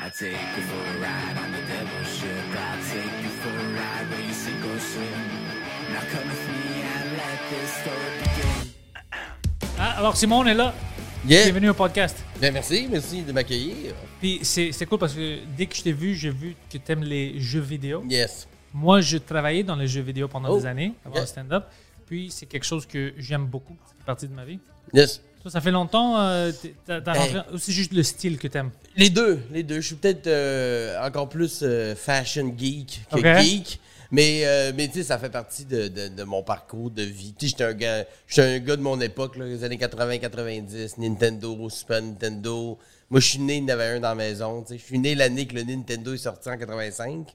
I take you for a ride on the devil's ship. I take you for a ride where you sink or swim. Now come with me and let this story begin. Ah, alors Simon, on est là. Yeah. Bienvenue au podcast. Bien, merci, merci de m'accueillir. Puis c'est c'est cool parce que dès que je t'ai vu, j'ai vu que tu aimes les jeux vidéo. Yes. Moi, je travaillais dans les jeux vidéo pendant Oh. des années, avant Yeah. le stand-up. Puis c'est quelque chose que j'aime beaucoup. Ça fait partie de ma vie. Yes. Toi, ça fait longtemps, euh, t'as t'as Ben. ou c'est juste le style que t'aimes? Les deux, les deux. Je suis peut-être euh, encore plus euh, fashion geek que geek. Mais, euh, mais tu sais, ça fait partie de, de- de mon parcours de vie. Tu sais, j'étais un gars, j'étais un gars de mon époque, là, les années 80-90, Nintendo, Super Nintendo. Moi, je suis né, il y en avait un dans la maison. tu sais. Je suis né l'année que le Nintendo est sorti en 85.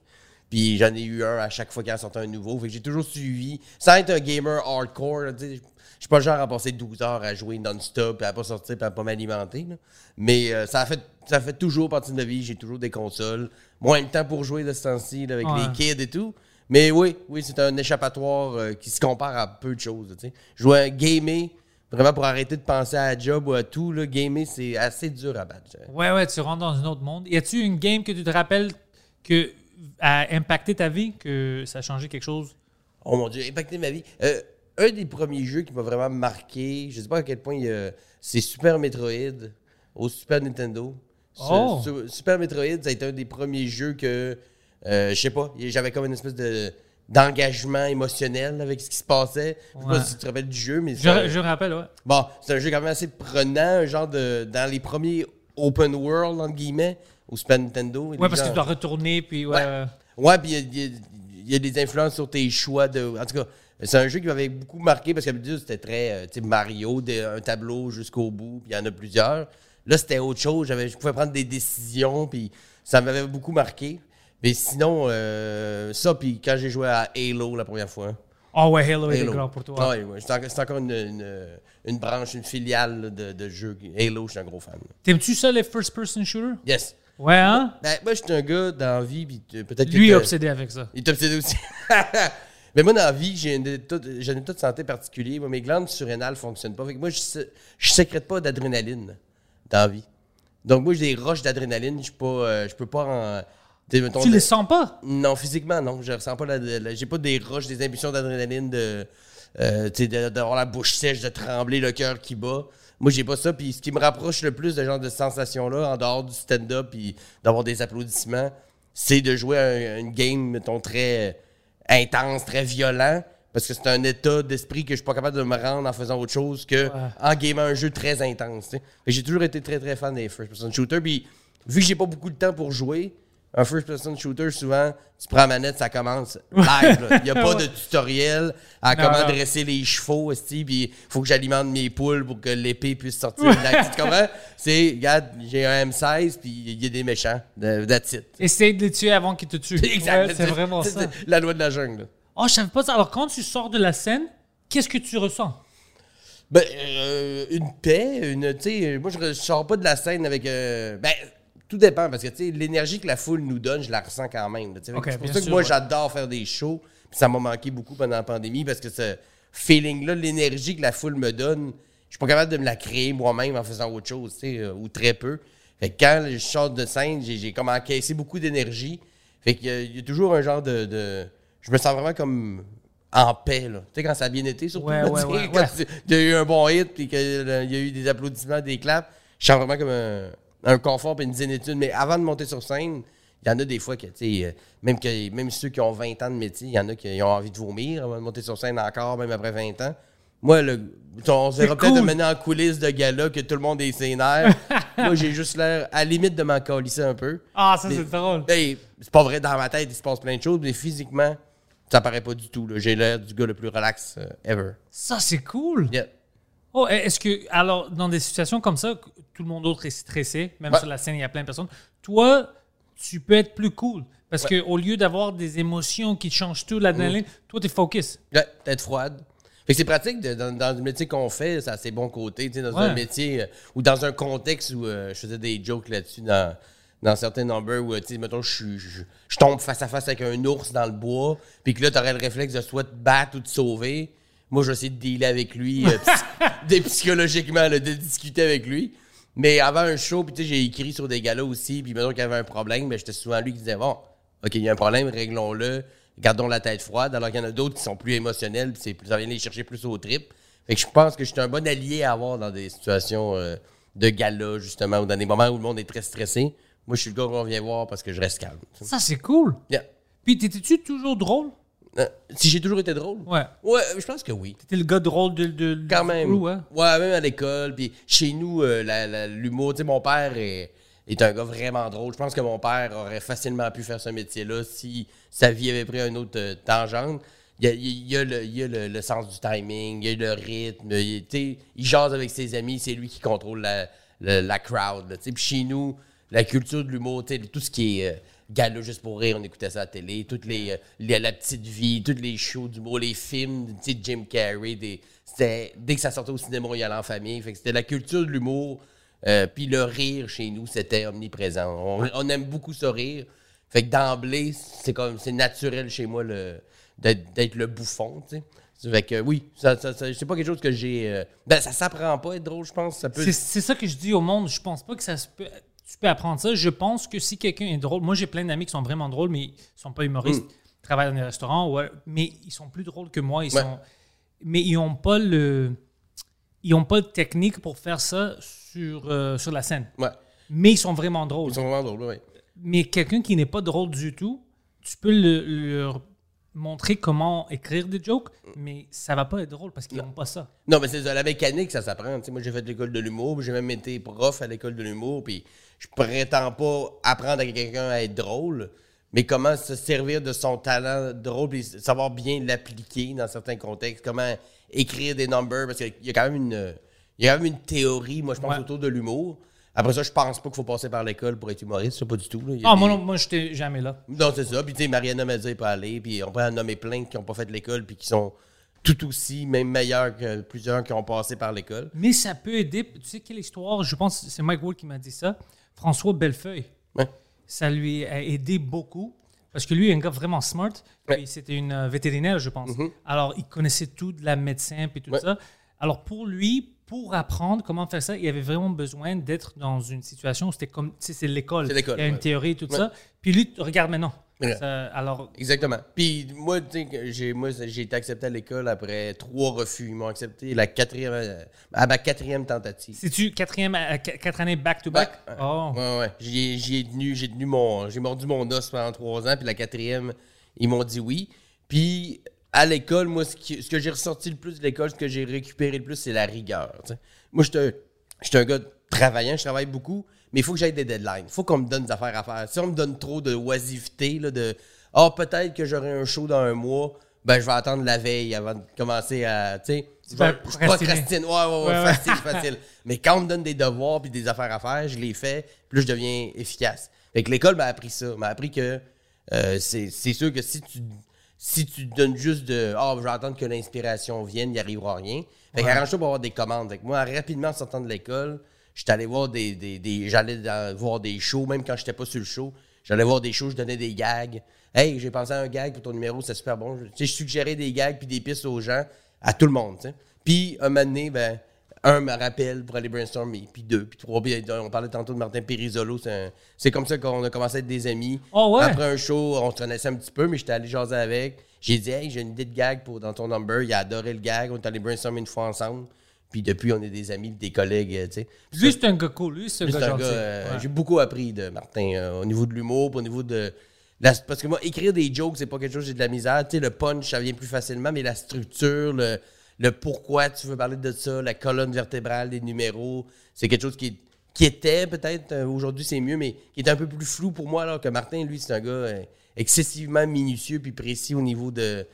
Puis j'en ai eu un à chaque fois qu'il en sortait un nouveau. Fait que j'ai toujours suivi. Sans être un gamer hardcore, tu sais, suis pas le genre à passer 12 heures à jouer non-stop, et à pas sortir, et à pas m'alimenter. là. Mais euh, ça, a fait, ça fait toujours partie de ma vie. J'ai toujours des consoles. Moins le temps pour jouer de ce temps-ci là, avec Ouais. les kids et tout. Mais oui, oui, c'est un échappatoire euh, qui se compare à peu de choses. tu sais. Jouer gamer, vraiment pour arrêter de penser à la job ou à tout, là, gamer, c'est assez dur à battre. je dirais. Ouais, ouais, tu rentres dans un autre monde. Y a-tu une game que tu te rappelles que a impacté ta vie, que ça a changé quelque chose? Oh mon dieu, impacté ma vie. Euh, un des premiers jeux qui m'a vraiment marqué, je sais pas à quel point il y a- c'est Super Metroid au Super Nintendo. Oh! ce- Super Metroid, ça a été un des premiers jeux que, euh, je sais pas, j'avais comme une espèce de d'engagement émotionnel avec ce qui se passait. Je sais Ouais. pas si tu te rappelles du jeu, mais c'est Je, un- je me rappelle, ouais. Bon, c'est un jeu quand même assez prenant, un genre de. Dans les premiers open world, entre guillemets, au Super Nintendo. Ouais, parce que tu dois retourner, puis ouais. Ouais. Ouais, puis il y y a des influences sur tes choix. De, en tout cas, c'est un jeu qui m'avait beaucoup marqué parce qu'habitude, c'était très euh, sais, Mario, des- un tableau jusqu'au bout, puis il y en a plusieurs. Là, c'était autre chose. J'avais, je pouvais prendre des décisions, puis ça m'avait beaucoup marqué. Mais sinon, euh, ça, puis quand j'ai joué à Halo la première fois. Oh ouais, Halo, Halo. grand pour toi. Ah ouais, ouais, c'est encore, c'est encore une, une- une branche, une filiale de, de jeux. Halo, je suis un gros fan. T'aimes-tu ça, les first-person shooters? Yes. Ouais, hein? Ben, moi, je suis un gars dans la vie, puis peut-être Lui est obsédé avec ça. Il est obsédé aussi. Mais moi, dans la vie, j'ai un état, de- j'ai un état de santé particulier. Moi, mes glandes surrénales ne fonctionnent pas. Fait que moi, je ne sécrète pas d'adrénaline dans la vie. Donc, moi, j'ai des roches d'adrénaline. Je euh, je peux pas en. mettons, Tu les sens pas? Non, physiquement, non. Je ressens pas j'ai pas des roches, des impulsions d'adrénaline, de. euh, de- d'avoir la bouche sèche, de trembler, le cœur qui bat. Moi, j'ai pas ça. Puis ce qui me rapproche le plus de ce genre de sensation-là, en dehors du stand-up, puis d'avoir des applaudissements, c'est de jouer à un- une game, mettons, très intense, très violent. Parce que c'est un état d'esprit que je suis pas capable de me rendre en faisant autre chose que en gamant un jeu très intense. J'ai toujours été très très fan des first-person shooters. Puis vu que j'ai pas beaucoup de temps pour jouer, un first-person shooter, souvent, tu prends la manette, ça commence live. Il n'y a pas de tutoriel à Non, comment non. dresser les chevaux, puis il faut que j'alimente mes poules pour que l'épée puisse sortir. de la- tu comprends? C'est, regarde, j'ai un M16, puis il y a des méchants. That's it. Essaye de les tuer avant qu'ils te tuent. Exact. Ouais, c'est vraiment ça. c'est La loi de la jungle. Oh, je savais pas ça. Alors, quand tu sors de la scène, qu'est-ce que tu ressens? Ben, euh, une paix, une, tu sais, moi, je, je sors pas de la scène avec, euh, ben, tout dépend, parce que, tu sais, l'énergie que la foule nous donne, je la ressens quand même, c'est pour ça que sûr, moi, ouais. j'adore faire des shows, puis ça m'a manqué beaucoup pendant la pandémie, parce que ce feeling-là, l'énergie que la foule me donne, je suis pas capable de me la créer moi-même en faisant autre chose, tu sais, euh, ou très peu. Fait que quand je sors de scène, j'ai, comme encaissé beaucoup d'énergie. Fait qu'il y a- il y, a toujours un genre de, de- Je me sens vraiment comme en paix, là. Tu sais, quand ça a bien été, surtout. Ouais, là, ouais, tu sais, ouais, quand il y a eu un bon hit, puis qu'il y a eu des applaudissements, des claps. Je sens vraiment comme un, un confort et une zénitude. Mais avant de monter sur scène, il y en a des fois que, tu sais, euh, même, que, même ceux qui ont 20 ans de métier, il y en a qui ont envie de vomir avant de monter sur scène encore, même après 20 ans. Moi, le, on se verra peut-être cool. de mener en coulisses de gala que tout le monde est sénère. Moi, j'ai juste l'air à la limite de m'en calisser un peu. Ah, ça, c'est drôle. C'est pas vrai, dans ma tête, il se passe plein de choses, mais physiquement, ça paraît pas du tout. J'ai l'air du gars le plus relax euh, ever. Ça, c'est cool. Yeah. Oh, est-ce que, alors, dans des situations comme ça, tout le monde autre est stressé, même Ouais. sur la scène, il y a plein de personnes. Toi, tu peux être plus cool. Parce que au lieu d'avoir des émotions qui changent tout, l'adrénaline, toi, tu es focus. Ouais, tête froide. Fait que c'est pratique de- dans, dans le métier qu'on fait, ça a ses bons côtés. tu sais, Dans un Ouais. métier euh, ou dans un contexte où euh, je faisais des jokes là-dessus dans, dans certains numbers où, euh, tu sais, mettons, je, je, je tombe face à face avec un ours dans le bois, puis que là, t'aurais le réflexe de soit te battre ou te sauver. Moi, je vais essayer de dealer avec lui, euh, psy- psychologiquement, là, de discuter avec lui. Mais avant un show, puis tu sais, j'ai écrit sur des galas aussi, puis mettons qu'il y avait un problème, mais j'étais souvent lui qui disait Bon, OK, il y a un problème, réglons-le, gardons la tête froide, alors qu'il y en a d'autres qui sont plus émotionnels, puis c'est plus, ça vient les chercher plus au trip. Fait que je pense que je suis un bon allié à avoir dans des situations euh, de gala, justement, ou dans des moments où le monde est très stressé. Moi, je suis le gars qu'on vient voir parce que je reste calme. tu sais. Ça, c'est cool. Yeah. Puis, t'étais-tu toujours drôle? Euh, si j'ai toujours été drôle? Ouais. Ouais, je pense que oui. T'étais le gars drôle de, de, Quand même. crew, hein? Ouais, même à l'école. Puis chez nous, euh, l'humour, tu sais, mon père est, est un gars vraiment drôle. Je pense que mon père aurait facilement pu faire ce métier-là si sa vie avait pris une autre euh, tangente. Il y a, il y a le, il y a le- le sens du timing, il y a le rythme. Il, tu sais, il jase avec ses amis, c'est lui qui contrôle la, la, la crowd. Puis chez nous, la culture de l'humour, tu sais, tout ce qui est euh, gala juste pour rire, on écoutait ça à la télé, toutes les, euh, la petite vie, tous les shows d'humour, les films, tu sais, Jim Carrey, des, dès que ça sortait au cinéma, on y allait en famille. Fait que c'était la culture de l'humour, euh, puis le rire chez nous, c'était omniprésent. On, aime beaucoup ce rire. Fait que d'emblée, c'est comme c'est naturel chez moi le, d'être, le bouffon. Fait que oui, c'est pas quelque chose que j'ai. euh, ben, ça s'apprend pas être drôle, je pense. Peut. C'est ça que je dis au monde. Je pense pas que ça se peut. Tu peux apprendre ça. Je pense que si quelqu'un est drôle, moi j'ai plein d'amis qui sont vraiment drôles, mais ils sont pas humoristes, ils travaillent dans des restaurants, ouais, mais ils sont plus drôles que moi. Ils Ouais. sont, mais ils ont pas le, ils ont pas de technique pour faire ça sur euh, sur la scène. Ouais. Mais ils sont vraiment drôles. Ils sont vraiment drôles, ouais. Mais quelqu'un qui n'est pas drôle du tout, tu peux le- montrer comment écrire des jokes, mais ça va pas être drôle parce qu'ils n'ont pas ça. Non, mais c'est ça, la mécanique, ça s'apprend. Tu sais, moi, j'ai fait l'école de l'humour, j'ai même été prof à l'école de l'humour, puis je prétends pas apprendre à quelqu'un à être drôle, mais comment se servir de son talent drôle, puis savoir bien l'appliquer dans certains contextes, comment écrire des numbers, parce qu'il y a quand même une, il y a quand même une théorie, moi, je pense, Ouais. autour de l'humour. Après ça, je pense pas qu'il faut passer par l'école pour être humoriste, ça, pas du tout. là. Ah, des- moi, moi, j'étais jamais là. non, c'est ça. Puis, tu sais, Mariana m'a dit pas aller. Puis, on peut en nommer plein qui n'ont pas fait l'école, puis qui sont tout aussi, même meilleurs que plusieurs qui ont passé par l'école. Mais ça peut aider. Tu sais quelle histoire? Je pense que c'est Mike Ward qui m'a dit ça. François Bellefeuille. Ouais. Ça lui a aidé beaucoup. Parce que lui est un gars vraiment smart. Ouais. Mm-hmm. c'était une euh, vétérinaire, je pense. Alors, il connaissait tout de la médecin puis tout Ouais. ça. Alors, pour lui, pour apprendre comment faire ça, il avait vraiment besoin d'être dans une situation où c'était comme, c'est l'école. C'est l'école, Il y a une ouais. théorie et tout Ouais. ça. Puis lui, regarde maintenant. Ouais. Ça- alors, Exactement. Puis, moi, tu sais, que j'ai, moi, j'ai été accepté à l'école après trois refus. Ils m'ont accepté la quatrième, euh, à ma quatrième tentative. c'est-tu quatrième, à- qu- quatre années back-to-back? Ouais. Oh. Ouais, ouais. J'y ai, j'y ai tenu, j'ai tenu mon, j'ai mordu mon os pendant trois ans, puis la quatrième, ils m'ont dit oui. Puis à l'école, moi, ce, qui- ce que j'ai ressorti le plus de l'école, ce que j'ai récupéré le plus, c'est la rigueur. Moi, un- j'étais un gars travaillant, je travaille beaucoup, mais il faut que j'aille des deadlines. Il faut qu'on me donne des affaires à faire. Si on me donne trop de oisiveté, là, de Ah, peut-être que j'aurai un show dans un mois, ben je vais attendre la veille avant de commencer à. Tu sais, je je procrastine. Ouais, ouais, ouais, facile, facile. Mais quand on me donne des devoirs puis des affaires à faire, je les fais, là, je deviens efficace. Fait que l'école m'a appris ça. m'a appris que euh, c'est sûr que si tu si tu donnes juste de Ah, je vais attendre que l'inspiration vienne, il n'y arrivera rien. Fait qu'arrange-toi pour avoir des commandes. Fait que moi, rapidement, en sortant de l'école, j'étais allé voir des. des, des- J'allais voir des shows, même quand j'étais pas sur le show. J'allais voir des shows, je donnais des gags. Hey, j'ai pensé à un gag pour ton numéro, c'est super bon. Tu sais, je suggérais des gags puis des pistes aux gens, à tout le monde. Puis, un moment donné, ben, un me rappelle pour aller brainstormer, puis deux, puis trois. Puis on parlait tantôt de Martin Périsolo. C'est comme ça qu'on a commencé à être des amis. Oh ouais? Après un show, on se connaissait un petit peu, mais j'étais allé jaser avec. J'ai dit, hey, j'ai une idée de gag pour, dans ton number. Il a adoré le gag. On est allé brainstormer une fois ensemble. Puis depuis, on est des amis, des collègues, tu sais. Lui, c'est un gars cool. Lui, c'est un gars euh, Ouais. J'ai beaucoup appris de Martin euh, au niveau de l'humour, au niveau de. la- parce que moi, écrire des jokes, c'est pas quelque chose, j'ai de la misère. Tu sais, le punch, ça vient plus facilement, mais la structure, le, le pourquoi tu veux parler de ça, la colonne vertébrale, les numéros, c'est quelque chose qui, qui était peut-être, euh, aujourd'hui c'est mieux, mais qui est un peu plus flou pour moi, alors que Martin, lui, c'est un gars euh, excessivement minutieux puis précis au niveau de,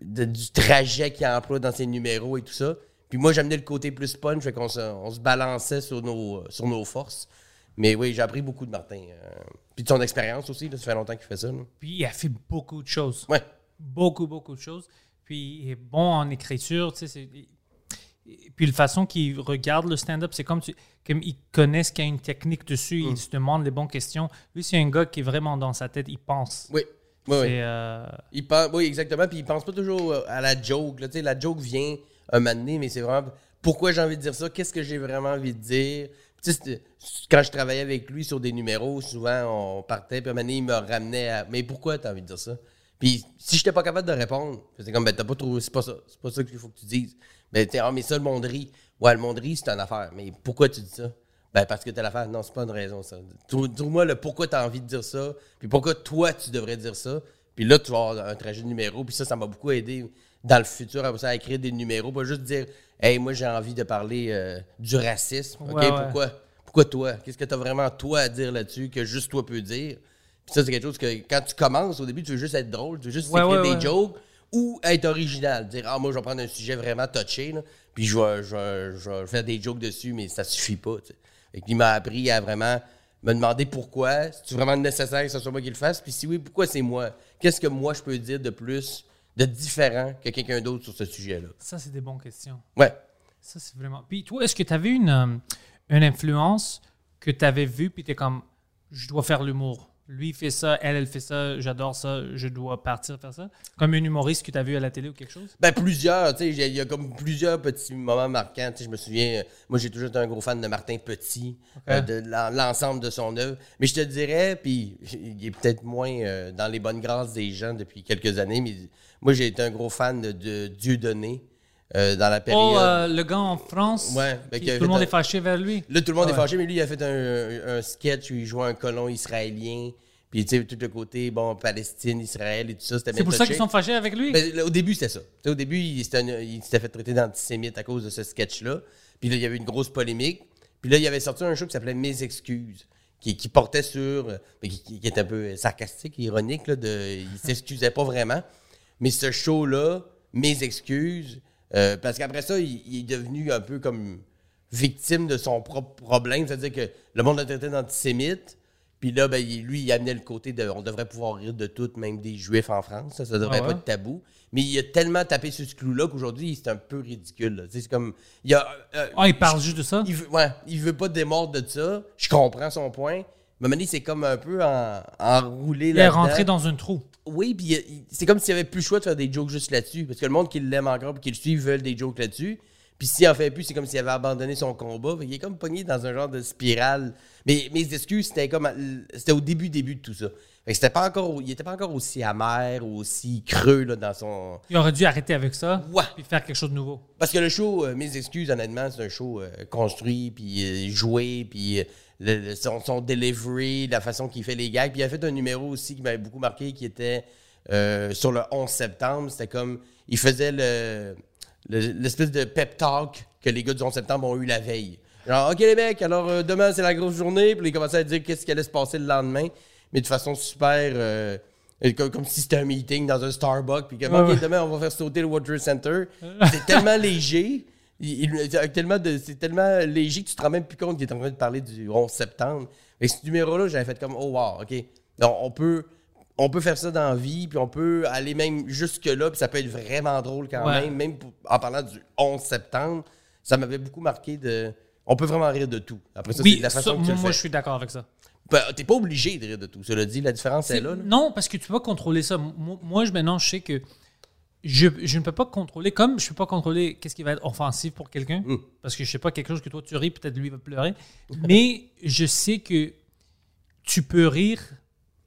de- du trajet qu'il emploie dans ses numéros et tout ça. Puis moi, j'amenais le côté plus punch, fait qu'on se, on se balançait sur nos, sur nos forces. Mais oui, j'ai appris beaucoup de Martin. euh, puis de son expérience aussi, là, ça fait longtemps qu'il fait ça. là. Puis il a fait beaucoup de choses. Ouais. Beaucoup, beaucoup de choses. Puis il est bon en écriture, tu sais. Puis la façon qu'il regarde le stand-up, c'est comme, tu, comme il connaît qu'il y a une technique dessus, Mm. il se demande les bonnes questions. Lui, c'est un gars qui est vraiment dans sa tête, il pense. Oui. Oui, oui. Euh, Il pense, oui, exactement. Puis il pense pas toujours euh, à la joke. Là. La joke vient un moment donné, mais c'est vraiment pourquoi j'ai envie de dire ça, qu'est-ce que j'ai vraiment envie de dire? Quand je travaillais avec lui sur des numéros, souvent on partait, puis un moment donné, il me ramenait à Mais pourquoi tu as envie de dire ça? Puis si j'étais pas capable de répondre, c'est comme ben t'as pas trouvé, c'est pas ça, c'est pas ça qu'il faut que tu dises. Ben t'es, ah, mais ça, le monde rit. Ouais, le monde rit, c'est une affaire. Mais pourquoi tu dis ça? Ben, parce que t'as l'affaire. Non, c'est pas une raison, ça. Trou- Trouve-moi le pourquoi t'as envie de dire ça, puis pourquoi toi, tu devrais dire ça. Puis là, tu vas avoir un trajet de numéro, puis ça, ça m'a beaucoup aidé dans le futur à écrire des numéros, pas juste dire, hey, moi, j'ai envie de parler euh, du racisme. OK, Ouais, ouais. pourquoi? Pourquoi toi? Qu'est-ce que t'as vraiment toi à dire là-dessus que juste toi peux dire? Puis ça, c'est quelque chose que quand tu commences, au début, tu veux juste être drôle, tu veux juste Ouais, écrire ouais, des ouais. jokes ou être original. Dire, ah, moi, je vais prendre un sujet vraiment touché, là, puis je vais, je, vais, je vais faire des jokes dessus, mais ça suffit pas. tu sais. Fait qu'il m'a appris à vraiment me demander pourquoi, si c'est vraiment nécessaire que ce soit moi qui le fasse, puis si oui, pourquoi c'est moi? Qu'est-ce que moi, je peux dire de plus, de différent que quelqu'un d'autre sur ce sujet-là? ça, c'est des bonnes questions. Ouais. Ça, c'est vraiment. Puis toi, est-ce que tu avais une, euh, une influence que tu avais vue, puis tu es comme, je dois faire l'humour? Lui, fait ça, elle, elle fait ça, j'adore ça, je dois partir faire ça. Comme un humoriste que tu as vu à la télé ou quelque chose? Ben, plusieurs, tu sais, il y a- comme plusieurs petits moments marquants. Tu sais, je me souviens, euh, moi, j'ai toujours été un gros fan de Martin Petit, euh, de l'en- l'ensemble de son œuvre. Mais je te dirais, puis il est peut-être moins euh, dans les bonnes grâces des gens depuis quelques années, mais moi, j'ai été un gros fan de, de Dieudonné euh, dans la période. Oh, euh, le gars en France, Ouais, ben, tout le monde un- est fâché vers lui. Là, tout le monde est fâché, mais lui, il a fait un, un sketch où il jouait un colon israélien. Puis, tu sais, tout le côté, bon, Palestine, Israël et tout ça, c'était C'est pour ça qu'ils sont fâchés avec lui? Ben, là, au début, c'était ça. Au début, il s'était fait traiter d'antisémite à cause de ce sketch-là. Puis là, il y avait une grosse polémique. Puis là, il avait sorti un show qui s'appelait Mes excuses, qui, qui portait sur. euh, mais qui, qui- qui était un peu sarcastique, ironique. Là, de, il s'excusait pas vraiment. Mais ce show-là, Mes excuses, euh, parce qu'après ça, il, il est devenu un peu comme victime de son propre problème. C'est-à-dire que le monde l'a traité d'antisémite. Puis là, ben, lui, il amenait le côté de on devrait pouvoir rire de tout, même des juifs en France. Ça, ça devrait Ah pas être tabou. Mais il a tellement tapé sur ce clou-là qu'aujourd'hui, c'est un peu ridicule. là. C'est comme. Il a, euh, Ah, il parle juste de ça? il veut, ouais, il veut pas démordre de ça. Je comprends son point. Mais c'est comme un peu en, enroulé Il est rentré dans un trou. Oui, puis il- il- c'est comme s'il n'y avait plus le choix de faire des jokes juste là-dessus. Parce que le monde qui l'aime encore et qui le suit veulent des jokes là-dessus. Puis s'il en fait plus, c'est comme s'il avait abandonné son combat. Fait qu'il est comme pogné dans un genre de spirale. Mais mes excuses, c'était comme. C'était au début, début de tout ça. Fait que c'était pas encore. Il était pas encore aussi amer ou aussi creux là, dans son. Il aurait dû arrêter avec ça Ouais. puis faire quelque chose de nouveau. Parce que le show, euh, mes excuses, honnêtement, c'est un show euh, construit, puis euh, joué, puis euh, le- le- son, son delivery, la façon qu'il fait les gags. Puis il a fait un numéro aussi qui m'avait beaucoup marqué, qui était euh, sur le 11 septembre. C'était comme, il faisait le le- l'espèce de pep talk que les gars du 11 septembre ont eu la veille. Genre, OK les mecs, alors euh, demain c'est la grosse journée, puis ils commençaient à dire qu'est-ce qui allait se passer le lendemain, mais de façon super... euh, comme, comme si c'était un meeting dans un Starbucks, puis comme, OK, demain on va faire sauter le Water Center. C'est tellement léger, il- il- avec tellement de- c'est tellement léger que tu te rends même plus compte qu'il est en train de parler du 11 septembre. Et ce numéro-là, j'avais fait comme, oh wow, OK. Donc, on peut... On peut faire ça dans la vie, puis on peut aller même jusque-là, puis ça peut être vraiment drôle quand Ouais. même, même pour- en parlant du 11 septembre. Ça m'avait beaucoup marqué de... On peut vraiment rire de tout. Après ça, oui, c'est la façon ça, que tu moi, le fais. je suis d'accord avec ça. Ben, T'es pas obligé de rire de tout. Cela dit, la différence est, là. là. Non, parce que tu peux pas contrôler ça. Moi, moi, je, maintenant, je sais que je, je ne peux pas contrôler, comme je ne peux pas contrôler qu'est-ce qui va être offensif pour quelqu'un, Mm. parce que je sais pas quelque chose que toi tu ris, peut-être lui va pleurer, mais je sais que tu peux rire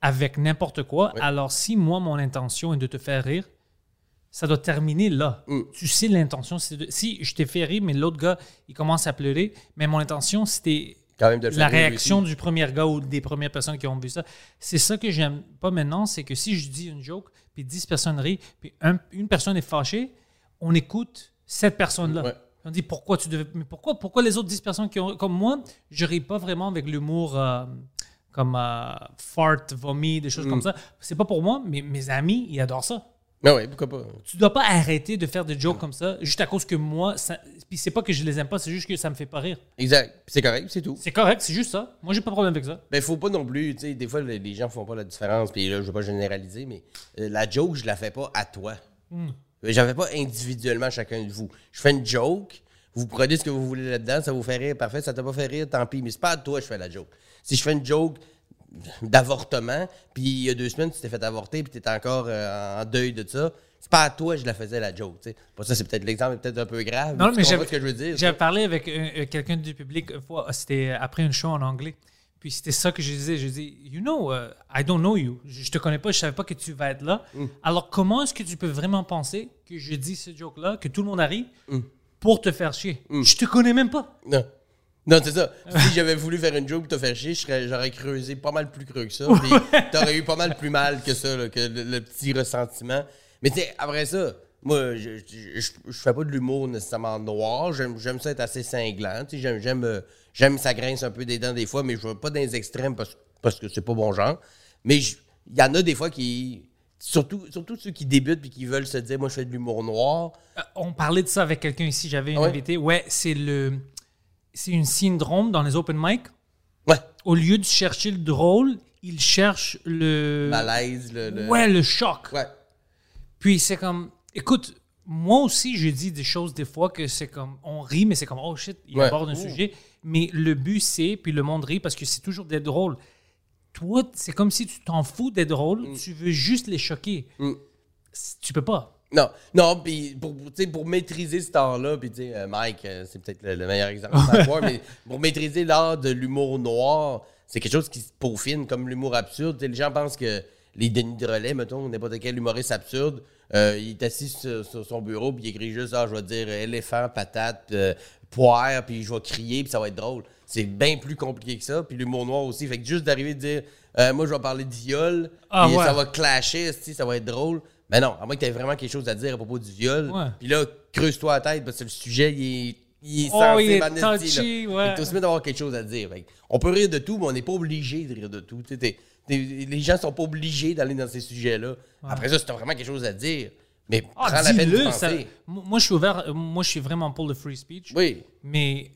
avec n'importe quoi. Ouais. Alors si moi, mon intention est de te faire rire, ça doit terminer là. Mm. Tu sais l'intention. de- Si je t'ai fait rire, mais l'autre gars, il commence à pleurer, mais mon intention, c'était Quand même de le la réaction du premier gars ou des premières personnes qui ont vu ça. C'est ça que j'aime pas maintenant, c'est que si je dis une joke, puis 10 personnes rient, puis un- une personne est fâchée, on écoute cette personne-là. Ouais. On dit pourquoi tu devais. Mais pourquoi, pourquoi les autres 10 personnes qui ont. Comme moi, je ris pas vraiment avec l'humour euh, comme euh, fart, vomi, des choses Mm. comme ça. C'est pas pour moi, mais mes amis, ils adorent ça. Mais ouais, pourquoi pas. Tu dois pas arrêter de faire des jokes comme ça juste à cause que moi, ça... puis c'est pas que je les aime pas, c'est juste que ça me fait pas rire. Exact. C'est correct, c'est tout. C'est correct, c'est juste ça. Moi, j'ai pas de problème avec ça. Ben, faut pas non plus, tu sais, des fois, les gens font pas la différence, puis là, je veux pas généraliser, mais euh, la joke, je la fais pas à toi. J'en fais pas individuellement à chacun de vous. Je fais une joke, vous prenez ce que vous voulez là-dedans, ça vous fait rire, parfait, ça t'a pas fait rire, tant pis, mais c'est pas à toi que je fais la joke. Si je fais une joke d'avortement, puis il y a deux semaines, tu t'es fait avorter, puis t'es encore euh, en deuil de ça, c'est pas à toi que je la faisais la joke, tu. Pas ça, c'est peut-être l'exemple est peut-être un peu grave, Non, tu mais j'avais ce que je veux dire. J'avais parlé avec euh, euh, quelqu'un du public une fois, c'était après une show en anglais. Puis c'était ça que je disais. Je disais, You know, uh, I don't know you. Je, je te connais pas, je savais pas que tu vas être là. Mm. Alors, comment est-ce que tu peux vraiment penser que je dis ce joke-là, que tout le monde arrive Mm. pour te faire chier? Je te connais même pas. Non. Non, c'est ça. si j'avais voulu faire une joke te faire chier, j'aurais creusé pas mal plus creux que ça. Puis t'aurais eu pas mal plus mal que ça, là, que le, le petit ressentiment. Mais tu sais, après ça, moi, je, je, je- je fais pas de l'humour nécessairement noir. J'aime ça être assez cinglant. Tu sais, J'aime j'aime euh, ça grince un peu des dents des fois, mais je vais pas dans les extrêmes parce, parce que c'est pas bon genre. Mais il y en a des fois qui. Surtout, surtout ceux qui débutent puis qui veulent se dire, moi, je fais de l'humour noir. Euh, On parlait de ça avec quelqu'un ici. J'avais une Ah ouais? invité. Ouais, c'est le. C'est une syndrome dans les open mic? Ouais. Au lieu de chercher le drôle, il cherche le. Malaise, le. le- Ouais, le choc. Ouais. Puis c'est comme, écoute, moi aussi, je dis des choses des fois que c'est comme, on rit, mais c'est comme, oh shit, il Ouais. aborde un sujet. Mais le but, c'est, puis le monde rit parce que c'est toujours d'être drôle. Toi, c'est comme si tu t'en fous d'être drôle, tu veux juste les choquer. Mm. Tu peux pas. Non, non, puis pour, pour maîtriser cet art-là, puis tu sais, euh, Mike, euh, c'est peut-être le, le meilleur exemple à voir, mais pour maîtriser l'art de l'humour noir, c'est quelque chose qui se peaufine comme l'humour absurde. Les gens pensent que les Denis de relais, mettons, n'importe quel humoriste absurde, euh, il est assis sur, sur son bureau, puis il écrit juste, ah, je vais dire éléphant, patate, euh, poire, puis je vais crier, puis ça va être drôle. C'est bien plus compliqué que ça, puis l'humour noir aussi. Fait que juste d'arriver de dire, euh, moi, je vais parler de viol, Ah, ouais. ça va clasher, ça va être drôle. Mais non, à moins que tu aies vraiment quelque chose à dire à propos du viol. Puis là, creuse-toi la tête parce que le sujet, il est, il est Oh, il est touchy, ouais. D'avoir quelque chose à dire. On peut rire de tout, mais on n'est pas obligé de rire de tout. T'es- t'es- les gens sont pas obligés d'aller dans ces sujets-là. Après ça, si t'as vraiment quelque chose à dire, mais Ah, prends la peine de dis-le, penser. ça- Moi, je suis ouvert, moi, je suis vraiment pour le free speech. Oui. Mais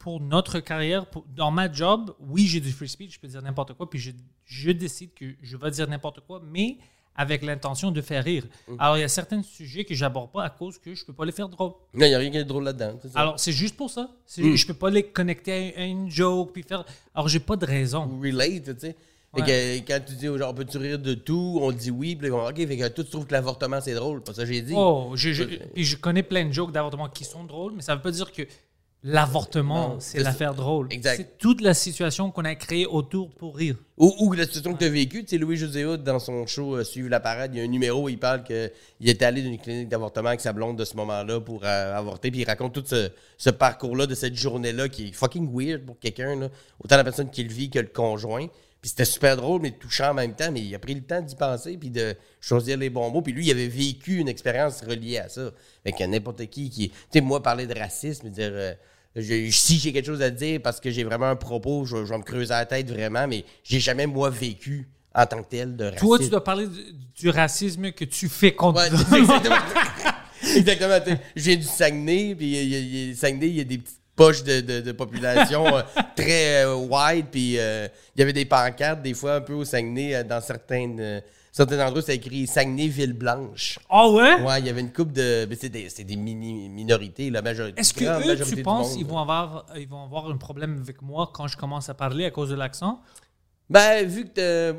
pour notre carrière, pour- dans ma job, oui, j'ai du free speech, je peux dire n'importe quoi, puis je, je décide que je vais dire n'importe quoi, mais avec l'intention de faire rire. Mm. Alors, il y a certains sujets que j'aborde pas à cause que je peux pas les faire drôle. Non, il n'y a rien de drôle là-dedans. Alors, c'est juste pour ça. Mm. Je peux pas les connecter à, une joke, puis faire... Alors, j'ai pas de raison. Relate, tu sais. Que, quand tu dis aux gens, peut-tu rire de tout, on dit oui, puis là, ils vont, OK, fait que toi, tu trouves que l'avortement, c'est drôle. Pas ça que j'ai dit. Oh, je, je- puis je connais plein de jokes d'avortement qui sont drôles, mais ça veut pas dire que l'avortement, c'est l'affaire drôle. C'est toute la situation qu'on a créée autour pour rire. Ou, ou la situation que tu as vécue. Tu sais, Louis José Hood, dans son show euh, Suivre la parade, il y a un numéro où il parle qu'il était allé d'une clinique d'avortement avec sa blonde de ce moment-là pour euh, avorter. Puis il raconte tout ce, ce parcours-là de cette journée-là qui est fucking weird pour quelqu'un. Autant la personne qui le vit que le conjoint. Puis c'était super drôle, mais touchant en même temps. Mais il a pris le temps d'y penser puis de choisir les bons mots. Puis lui, il avait vécu une expérience reliée à ça. Fait que n'importe qui qui. Tu sais, moi, parler de racisme, dire. euh, je- si j'ai quelque chose à dire parce que j'ai vraiment un propos, je, je vais me creuser la tête vraiment, mais j'ai jamais, moi, vécu en tant que tel de racisme. Toi, tu dois parler du, du racisme que tu fais contre Ouais, exactement. exactement. Je viens du Saguenay, puis il y a- il y a- Saguenay, il y a des petites poches de, de- de population euh, très euh, wide, puis euh, il y avait des pancartes, des fois, un peu au Saguenay, euh, dans certains, euh, certains endroits, c'est écrit Saguenay, ville blanche. Ah ouais? Ouais, il y avait une coupe de. C'est des, des mini minorités, la majorité. Est-ce que eux, majorité tu penses qu'ils vont avoir, ils vont avoir un problème avec moi quand je commence à parler à cause de l'accent? Ben, vu que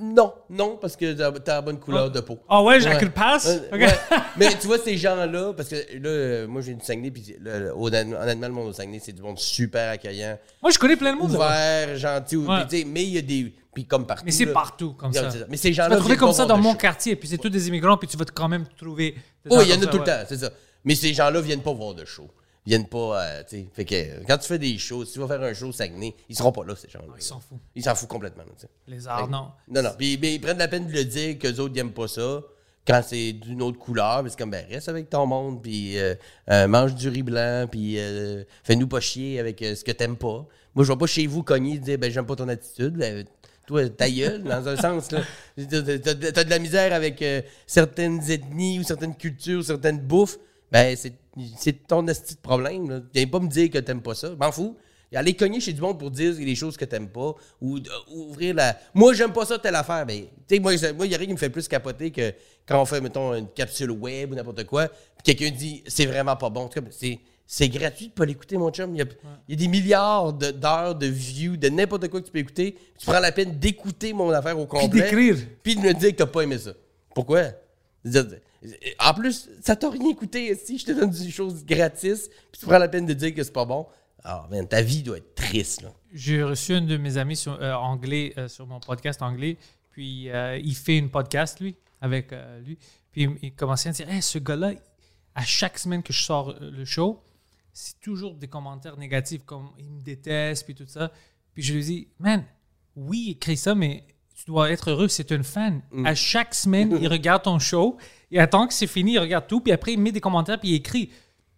Non, non, parce que t'as la bonne couleur de peau. Ah ouais, j'ai Ouais. que le passe? Euh, ouais. Mais tu vois, ces gens-là, parce que là, euh, moi, j'ai du Saguenay, puis là, honnêtement, le monde au Saguenay, c'est du monde super accueillant, Moi, je connais plein de monde. ouvert, gentil. ou- Ouais. mais il y a des. Puis comme partout. Mais c'est là. partout comme ça. Mais ces Tu gens-là. vas trouver comme ça dans mon show. quartier, puis c'est tous des immigrants, puis tu vas quand même trouver. gens il y en a tout le temps, c'est ça. Mais ces gens-là viennent pas voir de show. Ils viennent pas, euh, tu sais. Fait que euh, quand tu fais des shows, si tu vas faire un show au Saguenay, ils seront pas là, ces gens-là. Ils s'en foutent. Ils s'en foutent complètement, là, tu. Les arts, non. Non, non. Puis, mais ils prennent la peine de le dire qu'eux autres, ils n'aiment pas ça. Quand c'est d'une autre couleur, c'est comme, ben, reste avec ton monde, puis euh, euh, mange du riz blanc, puis fais-nous pas chier avec ce que t'aimes pas. Moi, je vais pas chez vous cogner et dire, ben, j'aime pas ton attitude. Ben, toi, ta gueule, dans un sens. T'as t'as de la misère avec euh, certaines ethnies ou certaines cultures, certaines bouffes. Ben, c'est ton esti de problème. Là. Viens pas me dire que t'aimes pas ça. M'en fous. Aller cogner chez du monde pour dire les choses que t'aimes pas ou euh, ouvrir la. Moi, j'aime pas ça, telle affaire. Ben, tu sais, moi, il moi, y a rien qui me fait plus capoter que quand on fait, mettons, une capsule web ou n'importe quoi, quelqu'un dit c'est vraiment pas bon. En tout cas, c'est. C'est gratuit de pas l'écouter, mon chum. Il y, a, il y a des milliards de- d'heures de, views, de n'importe quoi que tu peux écouter. Tu prends la peine d'écouter mon affaire au complet. d'écrire. Puis de me dire que t'as pas aimé ça. Pourquoi? En plus, ça t'a rien coûté. Si je te donne des choses gratis, puis tu prends la peine de dire que c'est pas bon, ah, man, ta vie doit être triste, là. J'ai reçu un de mes amis sur, euh, anglais euh, sur mon podcast anglais. Puis euh, il fait une podcast, lui, avec lui. Puis il, commençait à dire Hey, ce gars-là, à chaque semaine que je sors le show, c'est toujours des commentaires négatifs, comme il me déteste, puis tout ça. Puis je lui dis Man, oui, écris ça, mais tu dois être heureux, c'est un fan. À chaque semaine, il regarde ton show, il attend que c'est fini, il regarde tout, puis après, il met des commentaires, puis il écrit.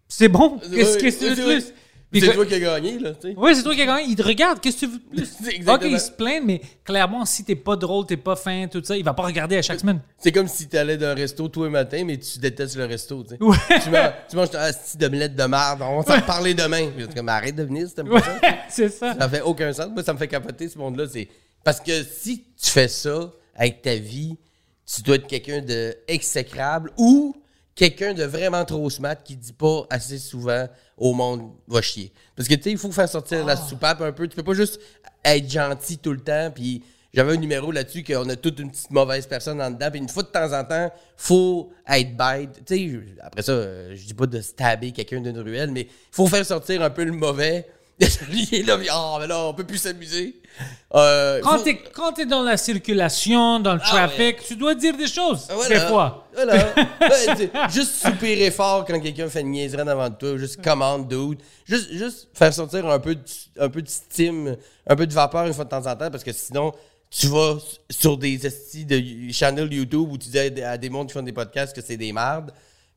C'est bon, qu'est-ce que tu veux plus? C'est toi qui as gagné, là, oui, c'est toi qui as gagné. Il te regarde. Qu'est-ce que tu veux plus? Ok, il se plaint, mais clairement, si t'es pas drôle, t'es pas fin, tout ça, il va pas regarder à chaque semaine. C'est comme si t'allais d'un resto tous les matins, mais tu détestes le resto, tu sais. Ouais. Tu manges, tu manges un d'omelette de merde, on va s'en reparler demain. T'es comme, arrête de venir si t'aimes pas ça. c'est ça. Ça fait aucun sens. Moi, ça me fait capoter, ce monde-là. C'est Parce que si tu fais ça avec ta vie, tu dois être quelqu'un de exécrable ou quelqu'un de vraiment trop smart qui dit pas assez souvent au monde va chier. Parce que tu sais, il faut faire sortir la soupape un peu. Tu peux pas juste être gentil tout le temps. Puis j'avais un numéro là-dessus qu'on a toute une petite mauvaise personne en dedans. Puis une fois de temps en temps, faut être bête. Tu sais, après ça, euh, je dis pas de stabber quelqu'un d'une ruelle, mais il faut faire sortir un peu le mauvais. il est là, ah, mais là, on peut plus s'amuser. Euh, Quand faut- t'es, quand t'es dans la circulation, dans le traffic, tu dois dire des choses, Ah, Voilà. des fois. Voilà. Tu juste soupirer fort quand quelqu'un fait une niaiserie avant de toi, juste commande dude. Juste, juste faire sortir un peu, de, un peu de steam, un peu de vapeur une fois de temps en temps, parce que sinon, tu vas sur des de channel YouTube où tu dis à des, à des mondes qui font des podcasts que c'est des merdes.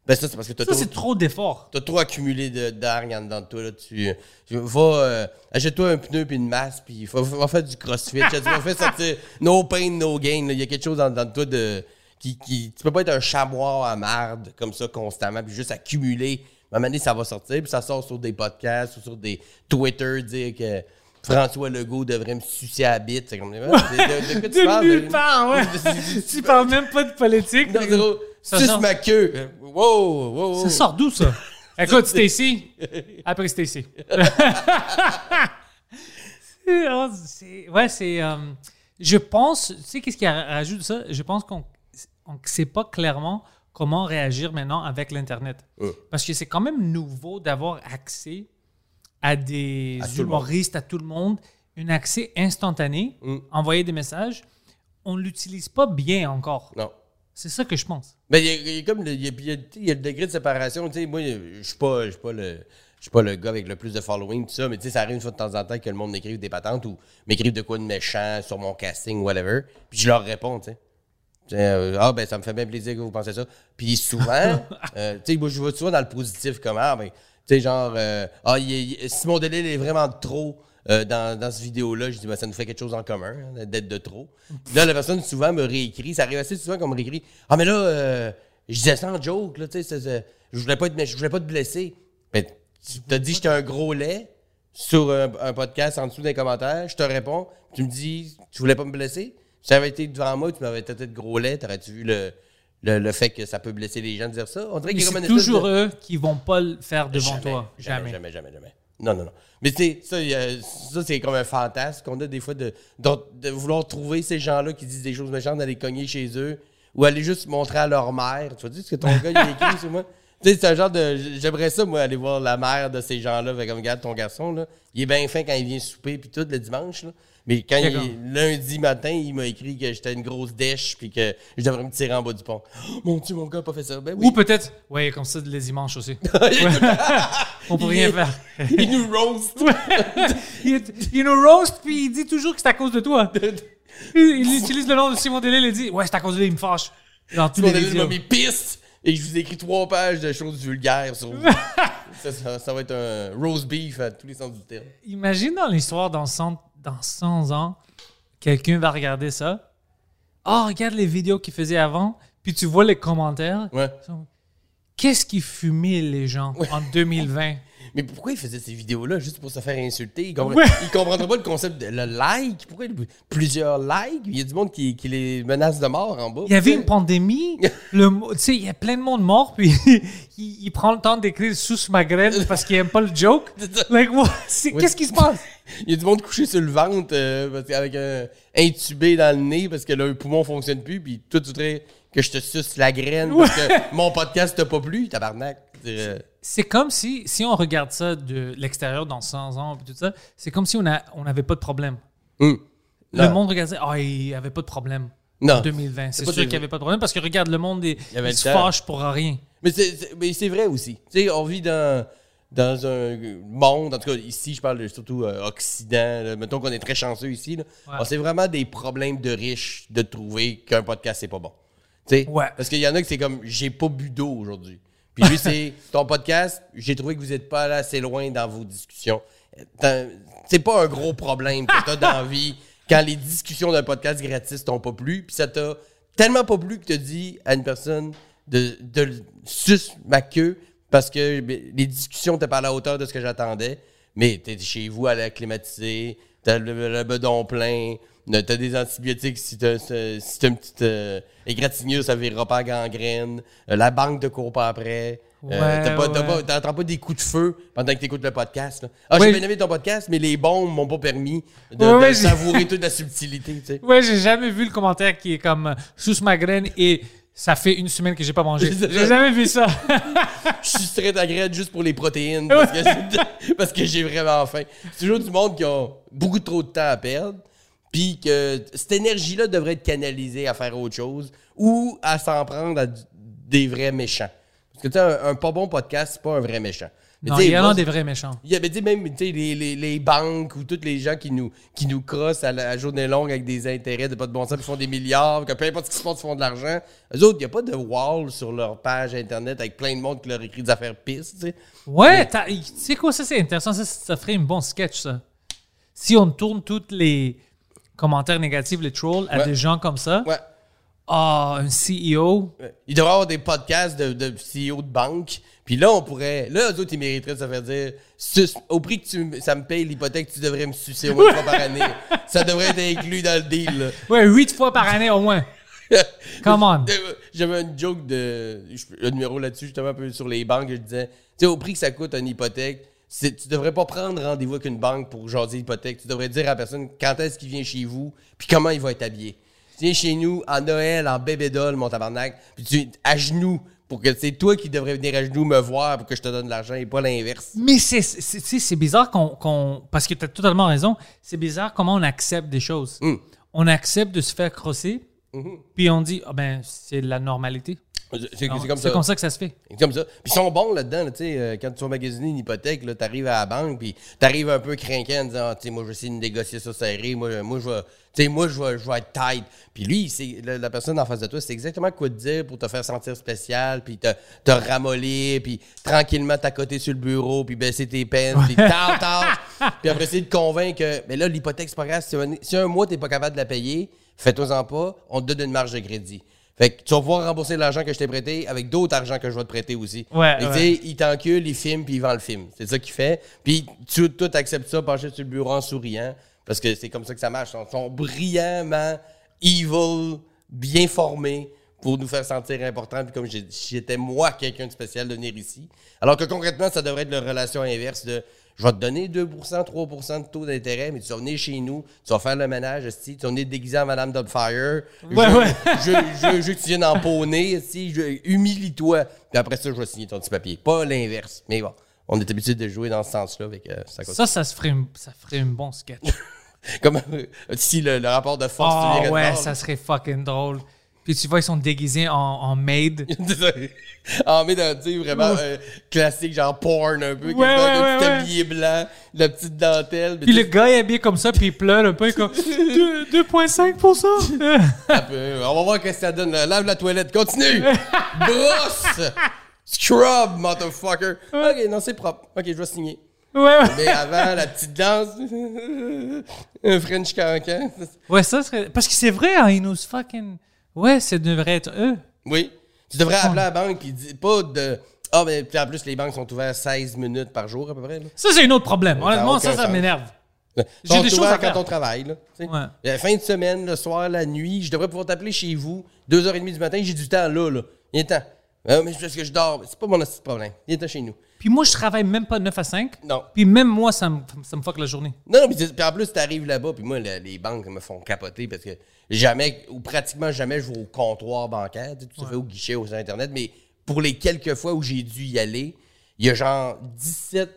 Ben ça, c'est parce que t'as Ça, trop, c'est trop d'efforts. t'as trop accumulé de d'argne en dedans de toi. Là. Tu, vas, euh, achète-toi un pneu puis une masse, puis va, va faire du crossfit. tu vas faire sortir no pain, no gain. Il y a quelque chose en dedans de toi de, qui, qui. Tu peux pas être un chamois à marde comme ça constamment, puis juste accumuler. À un moment donné, ça va sortir, puis ça sort sur des podcasts ou sur des Twitter, dire que. François Legault devrait me sucer à la bite. C'est comme, de, de, de quoi tu parles? nulle part, ouais. tu parles même pas de politique. Non, zéro. Ça Suce sort- ma queue. Wow, wow, wow. Ça sort d'où, ça? Écoute, Stacy. Après Stacy. Oh, ouais, c'est. euh, je pense. Tu sais, qu'est-ce qui rajoute ça? Je pense qu'on ne sait pas clairement comment réagir maintenant avec l'Internet. Parce que c'est quand même nouveau d'avoir accès à des À tout le monde. humoristes, à tout le monde, un accès instantané, Mm. envoyer des messages. On ne l'utilise pas bien encore. Non. C'est ça que je pense. Mais il y, a- comme le, il y a, il y a- le degré de séparation. Tu sais, moi, je suis pas, je suis pas le. Je suis pas le gars avec le plus de following, tout ça, mais tu sais, ça arrive une fois de temps en temps que le monde m'écrive des patentes ou m'écrive de quoi de méchant sur mon casting, whatever. Puis je leur réponds, tu sais. Euh, ah, ben, ça me fait bien plaisir que vous pensez ça. Puis souvent, euh, tu sais, moi, je vais souvent dans le positif, comme, ah, ben, tu sais, genre, euh, ah, il est- il- Simon Delille est vraiment trop euh, dans, dans cette vidéo-là. Je dis, ben, ça nous fait quelque chose en commun, hein, d'être de trop. Là, la personne, souvent, me réécrit. Ça arrive assez souvent qu'on me réécrit, ah, mais là, euh, je disais ça en joke, là, tu sais, je voulais pas être, je voulais pas te blesser. Ben, tu t'as dit que j'étais un gros lait sur un, un podcast en dessous des commentaires. Je te réponds. Tu me dis, tu voulais pas me blesser? Si ça avait été devant moi, tu m'avais traité de gros lait, t'aurais-tu vu le, le, le fait que ça peut blesser les gens de dire ça? On dirait qu'il y a comme toujours de- eux qui vont pas le faire devant toi. Jamais, jamais, jamais, jamais. Non, non, non. Mais tu sais, ça, ça c'est comme un fantasme qu'on a des fois de, de, de vouloir trouver ces gens-là qui disent des choses méchantes, d'aller cogner chez eux ou aller juste montrer à leur mère. Tu vas dire ce que ton gars il a écrit sur moi? Tu sais, c'est un genre de. J'aimerais ça, moi, aller voir la mère de ces gens-là. Fait comme, regarde ton garçon, là. Il est bien fin quand il vient souper, puis tout, le dimanche, là. Mais quand il, lundi matin, il m'a écrit que j'étais une grosse dèche, puis que je devrais me tirer en bas du pont. Oh, mon Dieu, mon gars pas fait ça. Ben oui. Ou peut-être, ouais, comme ça les dimanches aussi. On peut rien faire. il nous roast. il, il nous roast puis il dit toujours que c'est à cause de toi. Il, il utilise le nom de Simon Delille et il dit Ouais, c'est à cause de lui, il me fâche. Dans tous Mon les ami m'a mis piste et je vous ai écrit trois pages de choses vulgaires sur vous. ça, ça- ça va être un roast beef à tous les sens du terme. Imagine dans l'histoire dans 100, dans 100 ans quelqu'un va regarder ça. Oh, regarde les vidéos qu'il faisait avant. Puis tu vois les commentaires. Ouais. Qu'est-ce qui fumait les gens en 2020? Mais pourquoi il faisait ces vidéos-là juste pour se faire insulter? Il, compre- Ouais. il comprendrait pas le concept de le like? Pourquoi il- plusieurs likes? Il y a du monde qui, qui les menace de mort en bas. Il y avait une pandémie. le, mo- tu sais, il y a plein de monde mort, puis il, il prend le temps d'écrire sous ma graine parce qu'il aime pas le joke. Like. Qu'est-ce qui se passe? Il y a du monde couché sur le ventre euh, parce qu'avec un intubé dans le nez parce que leur poumon fonctionne plus. Puis toi, tu voudrais que je te suce la graine parce que mon podcast t'a pas plu, tabarnak. C'est comme si, si on regarde ça de l'extérieur dans 100 ans, puis tout ça, c'est comme si on a- on n'avait pas de problème. Le monde regardait, ah, il n'y avait pas de problème. Non. En 2020. C'est sûr qu'il n'y avait pas de problème parce que regarde, le monde, il, avait il se fâche pour rien. Mais c'est, vrai aussi. Tu sais, on vit dans, dans un monde, en tout cas ici, je parle de- surtout euh, Occident. là. mettons qu'on est très chanceux ici. Là. Ouais. Bon, c'est vraiment des problèmes de riches de trouver qu'un podcast, c'est pas bon. Tu sais? Ouais. Parce qu'il y en a que c'est comme j'ai pas bu d'eau aujourd'hui. Puis lui, c'est ton podcast, j'ai trouvé que vous êtes pas allé assez loin dans vos discussions. C'est pas un gros problème que t'as dans la vie quand les discussions d'un podcast gratis t'ont pas plu. Puis ça t'a tellement pas plu que t'as dit à une personne de, de suce ma queue parce que ben, les discussions n'étaient pas à la hauteur de ce que j'attendais. Mais t'es chez vous à la climatiser, t'as le, le bedon plein, t'as des antibiotiques si t'as si une petite euh, égratignure, ça virera pas en gangrène. Euh, la banque te court pas après. Euh, Ouais, t'as pas- t'as ouais. pas- t'entends pas des coups de feu pendant que t'écoutes le podcast. là. Ah, j'ai bien aimé ton podcast, mais les bombes m'ont pas permis de, Ouais, savourer toute la subtilité. Tu sais. Ouais, j'ai jamais vu le commentaire qui est comme euh, sous ma graine et ça fait une semaine que j'ai pas mangé. J'ai jamais vu ça. Je suis très agréable juste pour les protéines parce que, que j'ai vraiment faim. C'est toujours du monde qui a beaucoup trop de temps à perdre. Puis que cette énergie-là devrait être canalisée à faire autre chose ou à s'en prendre à des vrais méchants. Parce que tu sais, un, un pas bon podcast, c'est pas un vrai méchant. Mais non, il y en a des vrais méchants. Il y avait même les, les, les banques ou tous les gens qui nous, qui nous crossent à la à journée longue avec des intérêts de pas de bon sens, puis font des milliards, que peu importe ce qui se passe, ils font de l'argent. Eux autres, il n'y a pas de wall sur leur page internet avec plein de monde qui leur écrit des affaires pistes. Ouais, tu sais quoi, ça c'est intéressant. Ça, ça ferait une bon sketch, ça. Si on tourne tous les commentaires négatifs, les trolls, à Ouais. des gens comme ça. Ouais. Ah, un CEO. Il devrait y avoir des podcasts de, de CEO de banque. Puis là, on pourrait. Là, eux autres, ils mériteraient de se faire dire Sus- au prix que tu, ça me paye l'hypothèque, tu devrais me sucer au moins une fois par année. Ça devrait être inclus dans le deal. là. Ouais, huit fois par année au moins. Come on. J'avais une joke de. Un numéro là-dessus, justement, un peu sur les banques. Je disais, tu sais, au prix que ça coûte une hypothèque, tu devrais pas prendre rendez-vous avec une banque pour jaser hypothèque. Tu devrais dire à la personne quand est-ce qu'il vient chez vous, puis comment il va être habillé. Viens chez nous en Noël, en bébé doll, mon tabarnak, puis tu à genoux, pour que c'est toi qui devrais venir à genoux me voir pour que je te donne de l'argent et pas l'inverse. Mais c'est, c'est, c'est bizarre qu'on, qu'on- Parce que tu as totalement raison. C'est bizarre comment on accepte des choses. Mm. On accepte de se faire crosser, Mm-hmm. puis on dit, ah ben, c'est la normalité. C'est c'est Non, comme ça. que ça se fait. C'est comme ça. Puis ils sont bons là-dedans, là, tu euh, quand tu vas magasiner une hypothèque, là, t'arrives à la banque, puis t'arrives un peu craquant en disant, Ah, tu moi, je vais essayer de négocier ça serré, moi, moi je vais, tu moi, je vais, je vais être tight. Puis lui, la, la personne en face de toi, c'est exactement quoi te dire pour te faire sentir spécial, puis te, te ramollir, puis tranquillement t'accoter sur le bureau, puis baisser tes peines, puis tard, tard. Puis après, essayer de convaincre que, mais là, l'hypothèque, c'est pas grave, si un, si un mois, t'es pas capable de la payer, fais-toi-en pas, on te donne une marge de crédit. Fait que tu vas pouvoir rembourser l'argent que je t'ai prêté avec d'autres argent que je vais te prêter aussi. Ouais, ouais. tu sais, il t'encule, il filme, puis il vend le film. C'est ça qu'il fait. Puis tu, toi, t'acceptes ça, penché sur le bureau en souriant, parce que c'est comme ça que ça marche. Ils sont, sont brillamment evil, bien formés pour nous faire sentir importants. Puis comme j'étais moi quelqu'un de spécial de venir ici. Alors que concrètement, ça devrait être la relation inverse de je vais te donner 2 3 de taux d'intérêt, mais tu vas venir chez nous, tu vas faire le ménage, tu vas venir déguisé en Madame Dubfire. Ouais, je, ouais. je, je, que tu viennes en poney, humilie-toi. Puis après ça, je vais signer ton petit papier. Pas l'inverse. Mais bon, on est habitué de jouer dans ce sens-là. Avec, euh, ça Ça, ça se ferait, ça ferait un bon sketch. Comme euh, si le, le rapport de force, Ah ouais, ça serait fucking drôle. Puis tu vois, ils sont déguisés en, en maid. Ça. En met dans, tu sais, vraiment euh, classique, genre porn un peu. Ouais, quasiment, ouais, le ouais, petit ouais. tablier blanc, la petite dentelle. Puis le gars est habillé comme ça, puis il pleure un peu comme Deux- 2,5%. tape, euh, On va voir qu'est-ce que ça donne. Lave la toilette. Continue. Brosse. Scrub, motherfucker. OK, non, c'est propre. OK, je vais signer. Ouais, ouais. Mais avant, la petite danse, un French cancan. Ouais, ça serait. Parce que c'est vrai, hein, ils nous fucking. Ouais, ça devrait être eux. Oui. Tu devrais appeler la banque et dire pas de. Ah, mais puis en plus, les banques sont ouvertes 16 minutes par jour à peu près. Là. Ça, c'est un autre problème. Ça Honnêtement, aucun ça, ça sens. m'énerve. J'ai des choses à faire. quand on travaille. Là, tu sais. Ouais. La fin de semaine, le soir, la nuit, je devrais pouvoir t'appeler chez vous, 2h30 du matin, j'ai du temps là. là. Viens temps. Ah, mais c'est parce que je dors. C'est pas mon petit problème. Viens temps chez nous. Puis moi, je travaille même pas 9 à 5. Non. Puis même moi, ça me, ça me fuck la journée. Non, non, puis, puis en plus, t'arrives là-bas, puis moi, le- les banques me font capoter parce que jamais, ou pratiquement jamais, je vais au comptoir bancaire. Tu sais, tout fait au guichet sur Internet, mais pour les quelques fois où j'ai dû y aller, il y a genre 17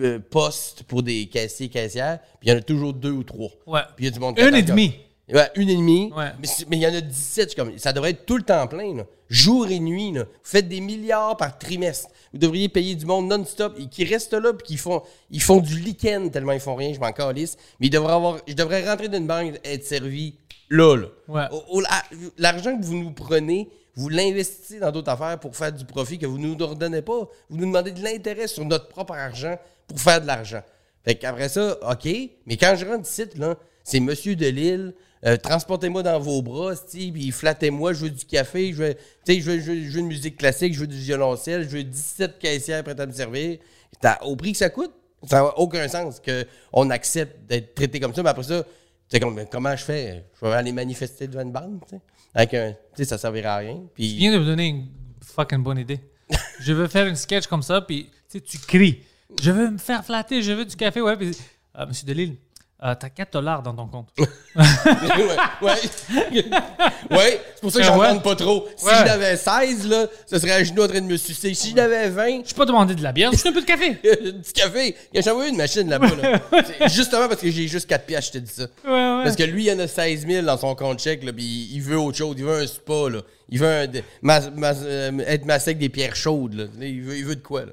euh, postes pour des caissiers et caissières, puis il y en a toujours deux ou trois. Ouais. Puis il y a du monde qui Une attend et comme- demie. Ouais, une et demie. Ouais. Mais il y en a 17. je suis comme, ça devrait être tout le temps plein. Là. Jour et nuit. Là. Vous faites des milliards par trimestre. Vous devriez payer du monde non-stop et qui restent là puis qui font, ils font du lichen tellement ils font rien. Je m'en calisse. Mais ils devraient avoir, je devrais rentrer d'une banque et être servi là. là. Ouais. L'argent que vous nous prenez, vous l'investissez dans d'autres affaires pour faire du profit que vous ne nous redonnez pas. Vous nous demandez de l'intérêt sur notre propre argent pour faire de l'argent. Fait qu'après ça, OK, mais quand je rentre ici, là, c'est Monsieur de Lille, euh, transportez-moi dans vos bras, puis flattez-moi, je veux du café, je veux, tu je veux, je, une musique classique, je veux du violoncelle, je veux 17 caissières prêtes à me servir. Au prix que ça coûte, ça n'a aucun sens qu'on accepte d'être traité comme ça, mais après ça, comme, comment je fais? Je vais aller manifester devant une banque, tu sais? Un, tu ça servira à rien. Tu Puis, viens de me donner une fucking bonne idée. je veux faire une sketch comme ça, puis tu tu cries. Je veux me faire flatter, je veux du café, ouais. Euh, Monsieur Delille, euh, t'as 4 dollars dans ton compte. ouais, ouais. ouais, c'est pour ça que j'en Ouais. demande pas trop. Si Ouais. j'en avais 16, là, ce serait à genoux en train de me sucer. Si j'en avais 20, Je peux pas demander de la bière, juste un peu de café. du café. Il y a jamais eu une machine là-bas. Là. Justement parce que j'ai juste 4 piastres, je te dis ça. Parce que lui, il en a 16 000 dans son compte chèque, puis il veut autre chose. Il veut un spa, là. Il veut un- euh, être massé avec des pierres chaudes. Là, Il veut, il veut de quoi, là?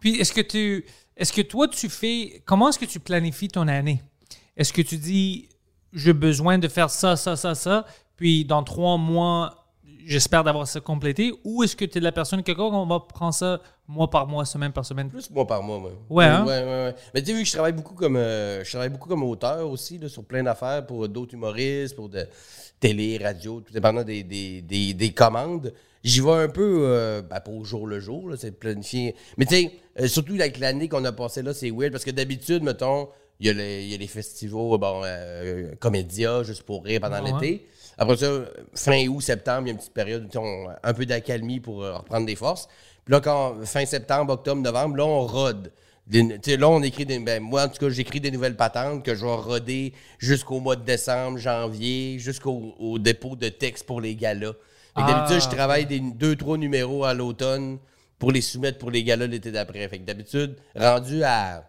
Puis est-ce que tu est-ce que toi tu fais comment est-ce que tu planifies ton année? Est-ce que tu dis j'ai besoin de faire ça ça ça ça puis dans trois mois j'espère d'avoir ça complété? Ou est-ce que tu es la personne quelqu'un on va prendre ça mois par mois semaine par semaine? Plus mois par mois, moi. Ouais, hein? ouais, ouais, ouais. Mais tu sais, vu que je travaille beaucoup comme euh, je travaille beaucoup comme auteur aussi, là, sur plein d'affaires pour d'autres humoristes, pour de télé, radio, tout dépendant des, des, des, des commandes. J'y vais un peu euh, ben, pas au jour le jour, c'est planifié. Mais tu sais, euh, surtout avec l'année qu'on a passée là, c'est weird parce que d'habitude, mettons, il y, a les- il y a les festivals, bon, euh, Comédia, juste pour rire pendant Ouais. l'été. Après ça, fin août, septembre, il y a une petite période on- un peu d'accalmie pour euh, reprendre des forces. Puis là, quand fin septembre, octobre, novembre, là, on rode. Des- tu sais, là, on écrit des. Ben, moi, en tout cas, j'écris des nouvelles patentes que je vais roder jusqu'au mois de décembre, janvier, jusqu'au au dépôt de texte pour les galas. Ah. d'habitude, je travaille des deux, trois numéros à l'automne pour les soumettre pour les galas l'été d'après. Fait que d'habitude, rendu à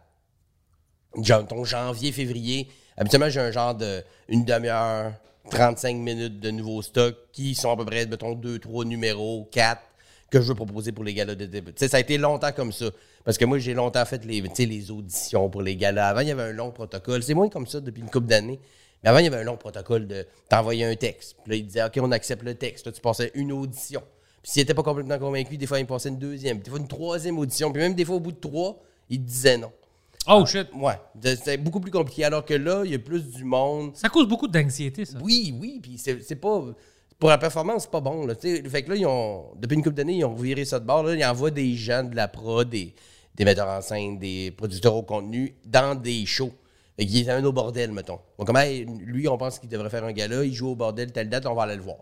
ton janvier, février, habituellement, j'ai un genre de une demi-heure, 35 minutes de nouveaux stocks qui sont à peu près, mettons, deux, trois numéros, quatre que je veux proposer pour les galas de début. Ça a été longtemps comme ça. Parce que moi, j'ai longtemps fait les, les auditions pour les galas. Avant, il y avait un long protocole. C'est moins comme ça depuis une couple d'années. Mais avant, il y avait un long protocole de t'envoyer un texte. Puis là, il disait, OK, on accepte le texte. Là, tu passais une audition. Puis s'il n'était pas complètement convaincu, des fois, il passait une deuxième. Des fois, une troisième audition. Puis même des fois, au bout de trois, il te disait non. Oh shit. Ouais, c'est beaucoup plus compliqué. Alors que là, il y a plus du monde. Ça cause beaucoup d'anxiété ça. Oui, oui, puis c'est pas. Pour la performance, c'est pas bon. Là, fait que là, ils ont, depuis une couple d'années, ils ont viré ça de bord. Là, ils envoient des gens de la prod, des, des metteurs en scène, des producteurs au contenu dans des shows. Fait qu'ils amènent au bordel, mettons. Donc, comme, hey, lui, on pense qu'il devrait faire un gala, il joue au bordel, telle date, on va aller le voir.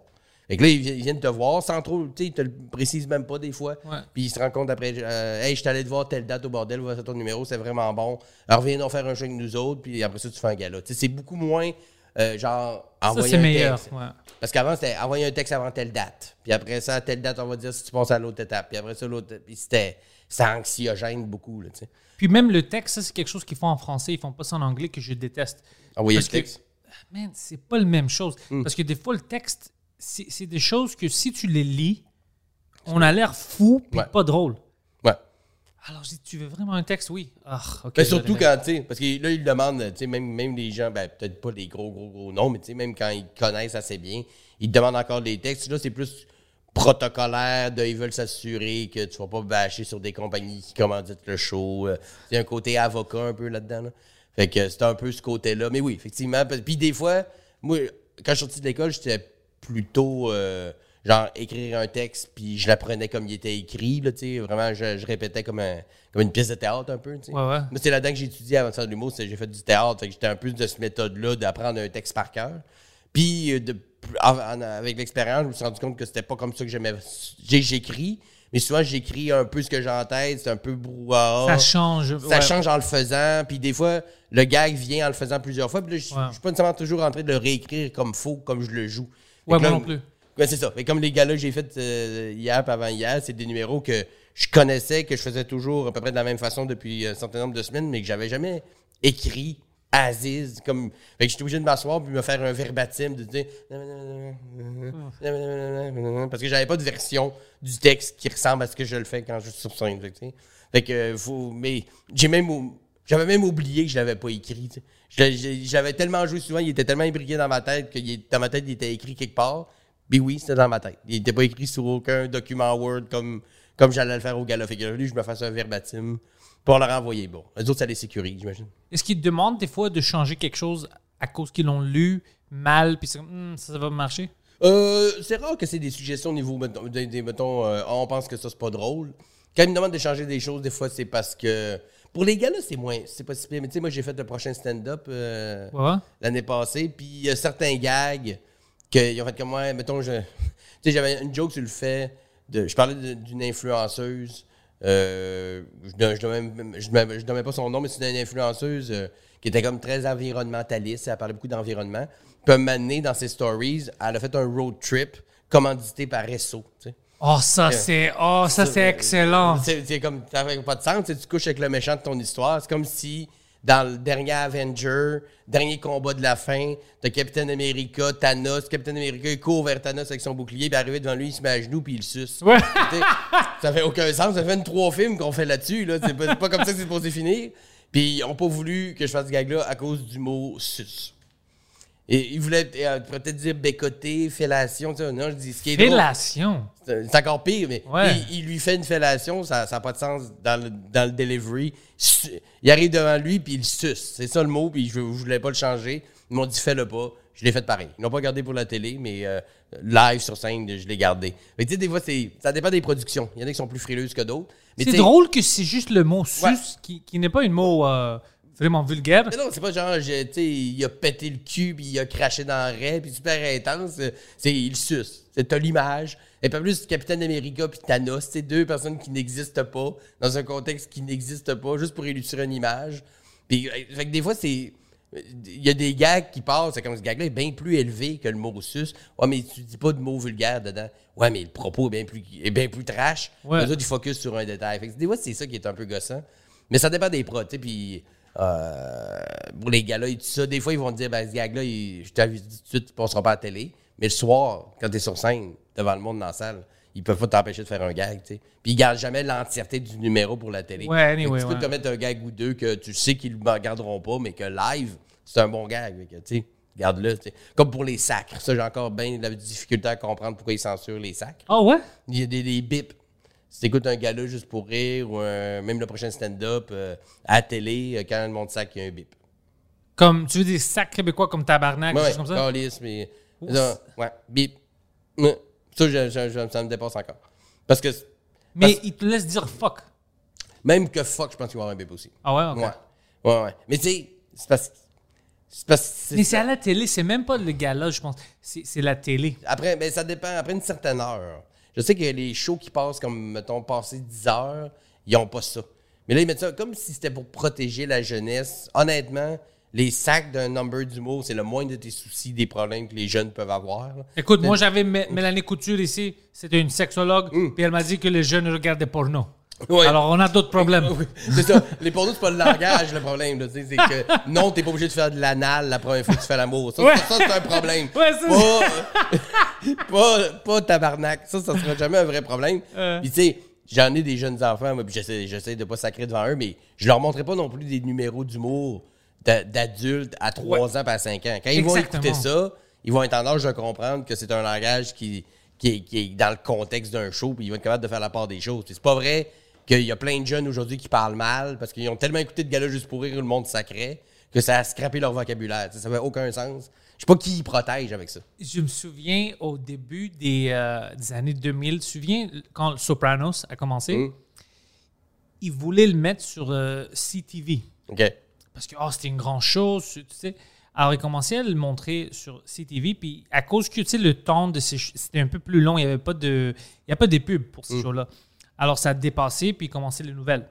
Fait que là, ils vi- ils viennent te voir sans trop, tu sais, ils te le précisent même pas des fois. Puis ils se rendent compte après, euh, hey, je allé te voir telle date au bordel, voilà ton numéro, c'est vraiment bon. Alors viens donc faire un show avec nous autres, puis après ça, tu fais un gala. Tu sais, c'est beaucoup moins, euh, genre, Ça envoyer c'est un meilleur. texte. ouais. Parce qu'avant, c'était envoyer un texte avant telle date. Puis après ça, à telle date, on va dire si tu passes à l'autre étape. Puis après ça, l'autre. Puis c'était. C'était anxiogène beaucoup, là, tu sais. Puis même le texte, ça c'est quelque chose qu'ils font en français, ils font pas ça en anglais que je déteste. Envoyer Parce le que- texte. Man, c'est pas la même chose. Hmm. Parce que des fois, le texte, c'est des choses que si tu les lis, on a l'air fou puis Ouais. pas drôle. Ouais. Alors, je dis, tu veux vraiment un texte? Oui. Ah, ok. Mais surtout quand, tu sais, parce que là, ils demandent, tu sais, même, même les gens, ben, peut-être pas les gros, gros, gros noms, mais tu sais, même quand ils connaissent assez bien, ils te demandent encore des textes. Là, c'est plus protocolaire, de, ils veulent s'assurer que tu vas pas bâcher sur des compagnies qui commanditent le show. euh, Il y a un côté avocat un peu là-dedans. là. Fait que c'est un peu ce côté-là. Mais oui, effectivement. Puis des fois, moi, quand je suis sorti de l'école, j'étais plutôt euh, genre écrire un texte, puis je l'apprenais comme il était écrit. Là, tu sais. Vraiment, je, je répétais comme, un- comme une pièce de théâtre un peu. tu sais. Ouais, ouais. Moi, c'est là-dedans que j'ai étudié avant de faire de l'humour. c'est- J'ai fait du théâtre. Fait que j'étais un peu de cette méthode-là d'apprendre un texte par cœur. Puis, euh, de- avec l'expérience, je me suis rendu compte que c'était pas comme ça que j'aimais. j'ai- J'écris, mais souvent, j'écris un peu ce que j'ai en tête. C'est un peu brouhaha. Ça change. Ça ouais. change en le faisant. Puis des fois, le gag vient en le faisant plusieurs fois. Puis là, je Ouais. je suis pas nécessairement toujours en train de le réécrire comme faux, comme je le joue. Ouais, moi non plus. Ouais, c'est ça. Mais comme les gars-là que j'ai fait euh, hier avant hier, c'est des numéros que je connaissais, que je faisais toujours à peu près de la même façon depuis un certain nombre de semaines, mais que j'avais jamais écrit Aziz. Comme... Fait que j'étais obligé de m'asseoir puis me faire un verbatim de dire. Parce que j'avais pas de version du texte qui ressemble à ce que je le fais quand je suis sur scène. Fait que, faut. Mais j'ai même. J'avais même oublié que je l'avais pas écrit. J'avais tellement joué souvent, il était tellement imbriqué dans ma tête que il dans ma tête, il était écrit quelque part. Puis oui, c'était dans ma tête. Il n'était pas écrit sur aucun document Word comme, comme j'allais le faire au gala. Fait que lui, je me fasse un verbatim pour le renvoyer. Bon, les autres, ça les sécurise, j'imagine. Est-ce qu'ils te demandent des fois de changer quelque chose à cause qu'ils l'ont lu mal, puis Hmm, ça, ça va marcher? Euh, c'est rare que c'est des suggestions au niveau, mettons, des, des- mettons, euh, on pense que ça, c'est pas drôle. Quand ils me demandent de changer des choses, des fois, c'est parce que. Pour les gars-là, c'est moins. C'est pas si pire. Mais tu sais, moi, j'ai fait le prochain stand-up euh, Ouais. l'année passée, puis il y a certains gags qu'ils ont fait comme moi. Mettons, je. Tu sais, j'avais une joke sur le fait. De, je parlais d'une influenceuse. euh, je ne je nommais pas son nom, mais c'est une influenceuse euh, qui était comme très environnementaliste. Elle parlait beaucoup d'environnement. Puis, un moment donné, dans ses stories, elle a fait un road trip commandité par tu sais. Oh, ça, c'est oh, ça, c'est excellent. C'est c'est comme, ça fait pas de sens. tu couches avec le méchant de ton histoire. C'est comme si, dans le dernier Avenger, dernier combat de la fin, t'as Captain America, Thanos. Captain America, il court vers Thanos avec son bouclier, puis arrivé devant lui, il se met à genoux, puis il le suce. Ouais. Ça fait aucun sens. Ça fait une trois films qu'on fait là-dessus. Là. C'est pas, c'est pas comme ça que c'est supposé finir. Puis ils ont pas voulu que je fasse ce gag-là à cause du mot suce. Et ils voulaient euh, peut-être dire bécoter, fellation. tu sais. Non, je dis ce qui est. Fellation. C'est encore pire, mais Ouais. il, il lui fait une fellation, ça n'a pas de sens dans le, dans le delivery. Il arrive devant lui, puis il suce. C'est ça le mot, puis je ne voulais pas le changer. Ils m'ont dit fais-le pas. Je l'ai fait pareil. Ils l'ont pas gardé pour la télé, mais euh, live sur scène, je l'ai gardé. Mais tu sais, des fois, ça dépend des productions. Il y en a qui sont plus frileuses que d'autres. C'est drôle que c'est juste le mot sus Ouais. qui, qui n'est pas un mot euh, vraiment vulgaire. Mais non, c'est pas genre, je- tu sais, il a pété le cul, puis il a craché dans le raie, puis super intense. C'est, il suce. C'est, t'as l'image. Et pas plus Capitaine America puis Thanos, c'est deux personnes qui n'existent pas, dans un contexte qui n'existe pas, juste pour illustrer une image. Puis, euh, fait que des fois, c'est. Il y a des gags qui passent, c'est comme ce gag-là est bien plus élevé que le mot sus. Ouais, mais tu dis pas de mots vulgaires dedans. Ouais, mais le propos est bien plus, est bien plus trash. Ouais. Les autres, ils focus sur un détail. Fait que des fois, c'est ça qui est un peu gossant. Mais ça dépend des prods, tu sais. Puis, pour les gars-là et tout ça, des fois, ils vont te dire, ben, ce gag-là, je t'avais dit tout de suite, tu passeras pas à la télé. Mais le soir, quand t'es sur scène, devant le monde dans la salle, ils peuvent pas t'empêcher de faire un gag, tu sais. Puis, ils gardent jamais l'entièreté du numéro pour la télé. Ouais, anyway, tu peux ouais. te mettre un gag ou deux que tu sais qu'ils ne garderont pas, mais que live, c'est un bon gag. Tu sais, garde-le. tu. Comme pour les sacres. Ça, j'ai encore bien la difficulté à comprendre pourquoi ils censurent les sacres. Ah ouais? Il y a des, des bips. Si t'écoutes un gala juste pour rire ou un- même le prochain stand-up euh, à la télé, euh, quand le monde sac, il y a un bip. Comme, tu veux des sacs québécois comme tabarnak, Ouais, des choses comme ça? calice, mais. Non, ouais, bip. Ça, je- je- je- ça me dépasse encore. Parce que Mais parce- ils te laissent dire fuck. même que fuck, je pense qu'il va y avoir un bip aussi. Ah ouais? ok. Ouais. Ouais, ouais. Mais tu sais, c'est parce, parce que. Mais c'est à la télé, c'est même pas le gala, je pense. C'est c'est la télé. Après, ben, ça dépend. Après une certaine heure. Je sais que les shows qui passent comme, mettons, passer 10 heures, ils n'ont pas ça. Mais là, ils mettent ça comme si c'était pour protéger la jeunesse. Honnêtement, les sacs d'un number d'humour, c'est le moindre de tes soucis, des problèmes que les jeunes peuvent avoir. là. Écoute, moi j'avais Mé- Mélanie Couture ici, c'était une sexologue, puis elle m'a dit que les jeunes regardaient porno. Ouais. Alors on a d'autres problèmes. Oui, c'est ça. Les pornos, c'est pas le langage, le problème. là. C'est que non, t'es pas obligé de faire de l'anal la première fois que tu fais l'amour. Ça, Ouais. ça, c'est un problème. Ouais, pas, pas, pas tabarnak. Ça, ça sera jamais un vrai problème. Euh. Puis, tu sais, j'en ai des jeunes enfants, moi, puis j'essaie, j'essaie de pas sacrer devant eux, mais je leur montrerai pas non plus des numéros d'humour d'a- d'adultes à 3 ans pas à 5 ans. Quand ils vont écouter ça, ils vont être en âge de comprendre que c'est un langage qui qui est, qui est dans le contexte d'un show, puis ils vont être capables de faire la part des choses. Puis C'est pas vrai qu'il y a plein de jeunes aujourd'hui qui parlent mal parce qu'ils ont tellement écouté de gars juste pour rire le monde sacré que ça a scrappé leur vocabulaire. Ça fait aucun sens. Je sais pas qui ils protègent avec ça. Je me souviens au début des, euh, des années 2000, tu te souviens quand Sopranos a commencé, Mm. ils voulaient le mettre sur euh, CTV. OK. Parce que oh, c'était une grande chose, tu sais. Alors, ils commençaient à le montrer sur CTV, puis à cause que, tu sais, le temps de ces c'était un peu plus long, il n'y avait pas de... Il y a pas des pubs pour ces shows-là. Alors, ça a dépassé, puis ils commençaient les nouvelles.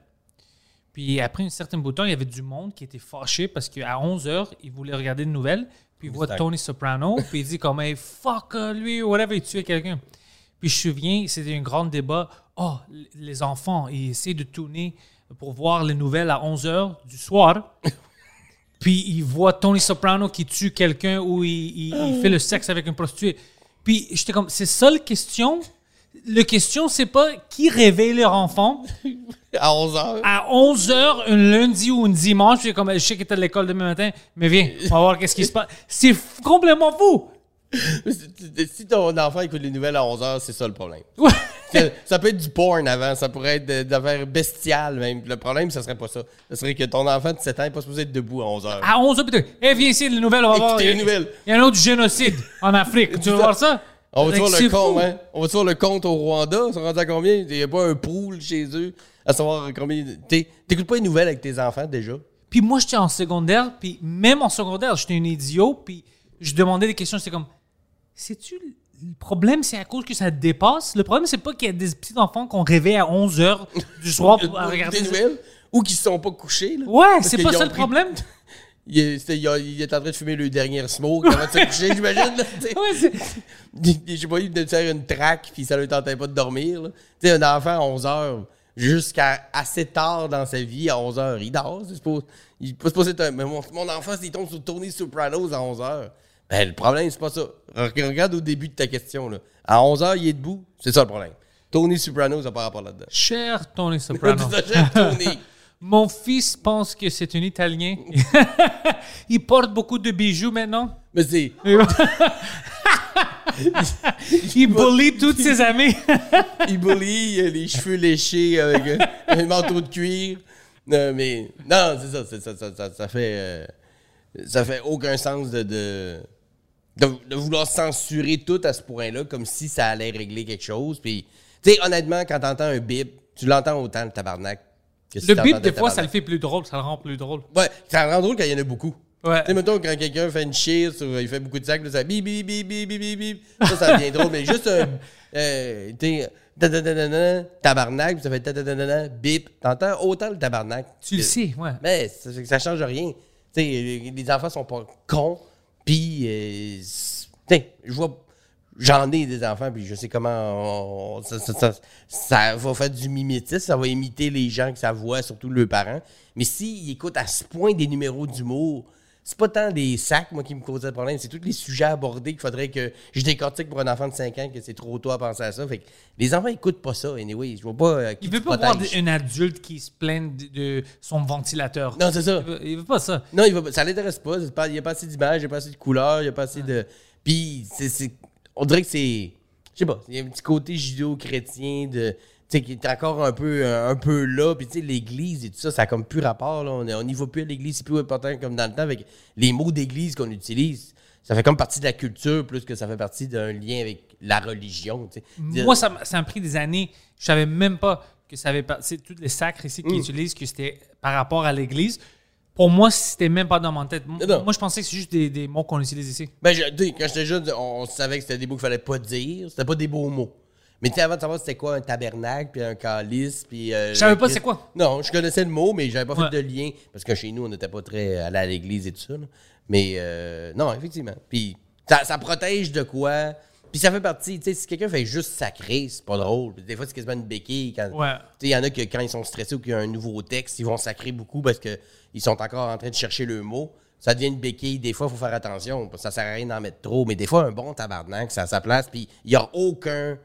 Puis après un certain bout de temps, il y avait du monde qui était fâché parce qu'à 11h, ils voulaient regarder les nouvelles, puis voient Mystère. Tony Soprano, puis il dit comme hey, fuck euh, lui, ou whatever, il tuait quelqu'un. Puis je me souviens, c'était un grand débat. Oh, les enfants, ils essaient de tourner pour voir les nouvelles à 11h du soir. Puis ils voient Tony Soprano qui tue quelqu'un ou il, il- il fait le sexe avec une prostituée. Puis j'étais comme, c'est ça la question? La question, c'est pas qui réveille leur enfant À 11 h à 11h un lundi ou un dimanche. Puis comme, je sais que t'es à l'école demain matin, mais viens, on va voir qu'est-ce qui se passe. C'est complètement fou. Si ton enfant écoute les nouvelles à 11 h c'est ça le problème. Ouais. Ça- peut être du porn avant, ça pourrait être d'affaires bestiales même. Le problème, ça serait pas ça. Ça serait que ton enfant de 7 ans n'est pas supposé être debout à 11 h À 11h, putain, hey, viens ici, les nouvelles, on va voir. Écoutez les nouvelles. Il y a un autre génocide en Afrique. tu veux voir ça? On va c'est le compte, hein? On va le compte au Rwanda? Ils sont rendus à combien? Il n'y a pas un pool chez eux à savoir combien. T'es- T'écoutes pas les nouvelles avec tes enfants déjà? Puis moi, j'étais en secondaire, puis même en secondaire, j'étais un idiot, puis je demandais des questions, j'étais comme, sais-tu, le problème, c'est à cause que ça dépasse? Le problème, c'est pas qu'il y a des petits enfants qu'on réveille à 11h du soir pour regarder des nouvelles? Ou qui se sont pas couchés, là? Ouais, c'est pas ça le problème. Il est, c'était- il a- il est en train de fumer le dernier smoke avant de se coucher, j'imagine. Ouais, Je sais? Pas, il venait de faire une traque, puis ça lui tentait pas de dormir. là. Tu sais, un enfant à 11 h jusqu'à assez tard dans sa vie, à 11 h il dort. C'est il est pas supposé être un- Mais mon, mon enfant, s'il tombe sur Tony Sopranos à 11 h ben, le problème, c'est pas ça. Re- Regarde au début de ta question. Là. À 11 h il est debout. C'est ça le problème. Tony Sopranos n'a pas rapport là-dedans. Cher Tony Soprano. J'aime Tony. Mon fils pense que c'est un Italien. Il porte beaucoup de bijoux maintenant. Mais c'est. Il bully toutes ses amies. il bully, il a les cheveux léchés avec un manteau de cuir. Non, mais non, c'est ça, c'est ça, ça, ça, ça fait euh, ça fait aucun sens de, de, de, de vouloir censurer tout à ce point-là, comme si ça allait régler quelque chose. Puis, tu sais, honnêtement, quand t'entends un bip, tu l'entends autant le tabarnak. Le bip, des fois, ça le fait plus drôle. Ça le rend plus drôle. Ouais, ça rend drôle quand il y en a beaucoup. Ouais. Tu sais, mettons, quand quelqu'un fait une cheer, il fait beaucoup de sacs, ça bip, bip, bip, bip, bip, bip. Ça, ça devient drôle, mais juste un. Euh, ta-ta-ta-ta-ta, tabarnak, puis ça fait bip. T'entends autant le tabarnak. Tu le sais, ouais. Mais ça, ça change rien. Tu sais, les enfants sont pas cons, puis. euh, tu sais, je vois. J'en ai des enfants, puis je sais comment on- ça, ça- ça- ça va faire du mimétisme, ça va imiter les gens que ça voit, surtout leurs parents. Mais s'ils écoutent à ce point des numéros d'humour, c'est pas tant des sacs, moi, qui me causaient le problème, c'est tous les sujets abordés qu'il faudrait que je décortique pour un enfant de 5 ans, que c'est trop tôt à penser à ça. Fait que les enfants écoutent pas ça, anyway. Je vois pas euh, qui Il veut pas voir un adulte qui se plaint de, de son ventilateur. Non, c'est ça. Il veut, il veut pas ça. Non, il va, ça l'intéresse pas. Il n'y a pas assez d'images, il n'y a pas assez de couleurs, il n'y a pas assez de. Puis, c'est- on dirait que c'est. Je sais pas, il y a un petit côté judéo-chrétien de. Tu sais, qui est encore un peu, un peu là. Puis, tu sais, l'église et tout ça, ça a comme plus rapport. Là. On n'y va plus à l'église, c'est plus important comme dans le temps. Avec les mots d'église qu'on utilise, ça fait comme partie de la culture plus que ça fait partie d'un lien avec la religion. Moi, ça m'a ça m'a pris des années. Je savais même pas que ça avait. C'est tous les sacres ici Mm. qu'ils utilisent, que c'était par rapport à l'église. Pour moi, c'était même pas dans mon tête. M- Non. Moi, je pensais que c'est juste des, des mots qu'on utilise ici. Ben, je- tu sais, quand j'étais jeune, on savait que c'était des mots qu'il fallait pas dire. C'était pas des beaux mots. Mais tu sais, avant de savoir c'était quoi un tabernacle, puis un calice, puis... euh, Je savais le pas Christ- c'est quoi. Non, je connaissais le mot, mais j'avais pas Ouais. fait de lien. Parce que chez nous, on n'était pas très allé à l'église et tout ça. là. Mais euh, non, effectivement. Puis ça, ça protège de quoi? Puis ça fait partie, tu sais, si quelqu'un fait juste sacré, c'est pas drôle. Des fois, c'est quasiment une béquille. Quand, Ouais. tu sais, il y en a que quand ils sont stressés ou qu'il y a un nouveau texte, ils vont sacrer beaucoup parce qu'ils sont encore en train de chercher le mot. Ça devient une béquille. Des fois, il faut faire attention. parce que Ça sert à rien d'en mettre trop. Mais des fois, un bon tabarnak, ça a sa place. Puis il n'y a aucun,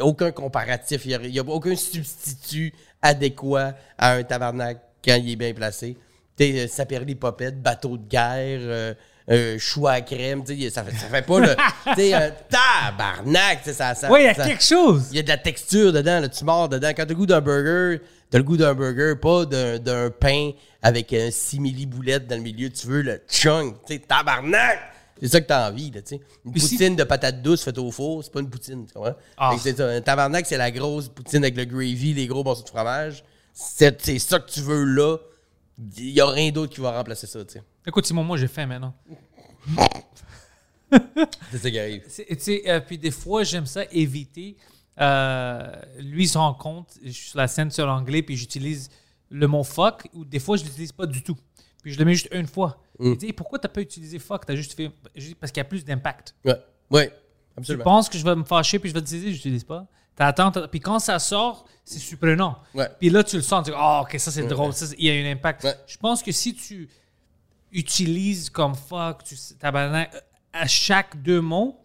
aucun comparatif. Il n'y a, aucun substitut adéquat à un tabarnak quand il est bien placé. Tu sais, Saperli Popette, bateau de guerre, euh, un chou à crème, tu sais, ça fait, ça fait pas le. Tu sais, un tabarnak, tu sais, ça. ça Ouais, il y a ça- quelque chose. il y a de la texture dedans, là, tu mords dedans. Quand le goût d'un burger, t'as le goût d'un burger, pas d'un, pain avec un simili-boulette dans le milieu. Tu veux le chunk, tu sais, tabarnak! C'est ça que t'as envie, là, tu sais. Une Puis si- poutine de patates douces faite au four, c'est pas une poutine, tu comprends? Ah. C'est ça. Un tabarnak, c'est la grosse poutine avec le gravy, les gros morceaux de fromage. C'est ça que tu veux là. Il y a rien d'autre qui va remplacer ça, tu sais. Écoute, Simon, moi, j'ai faim maintenant. C'est ça qui arrive. Tu sais, euh, puis des fois, j'aime ça éviter. Euh, lui, il se rend compte, je suis sur la scène sur l'anglais, puis j'utilise le mot fuck, ou des fois, je l'utilise pas du tout. Puis je le mets juste une fois. Il dit, pourquoi t'as pas utilisé fuck? T'as juste fait. Je parce qu'il y a plus d'impact. Ouais, ouais, Tu absolument. penses que je vais me fâcher, puis je vais l'utiliser, je l'utilise pas. T'attends, puis quand ça sort, c'est surprenant. Ouais. Puis là, tu le sens, tu dis, oh, ok, ça c'est drôle, ça, il y a un impact. Ouais. Je pense que si tu utilises comme fuck, tu tabarnak, à chaque deux mots,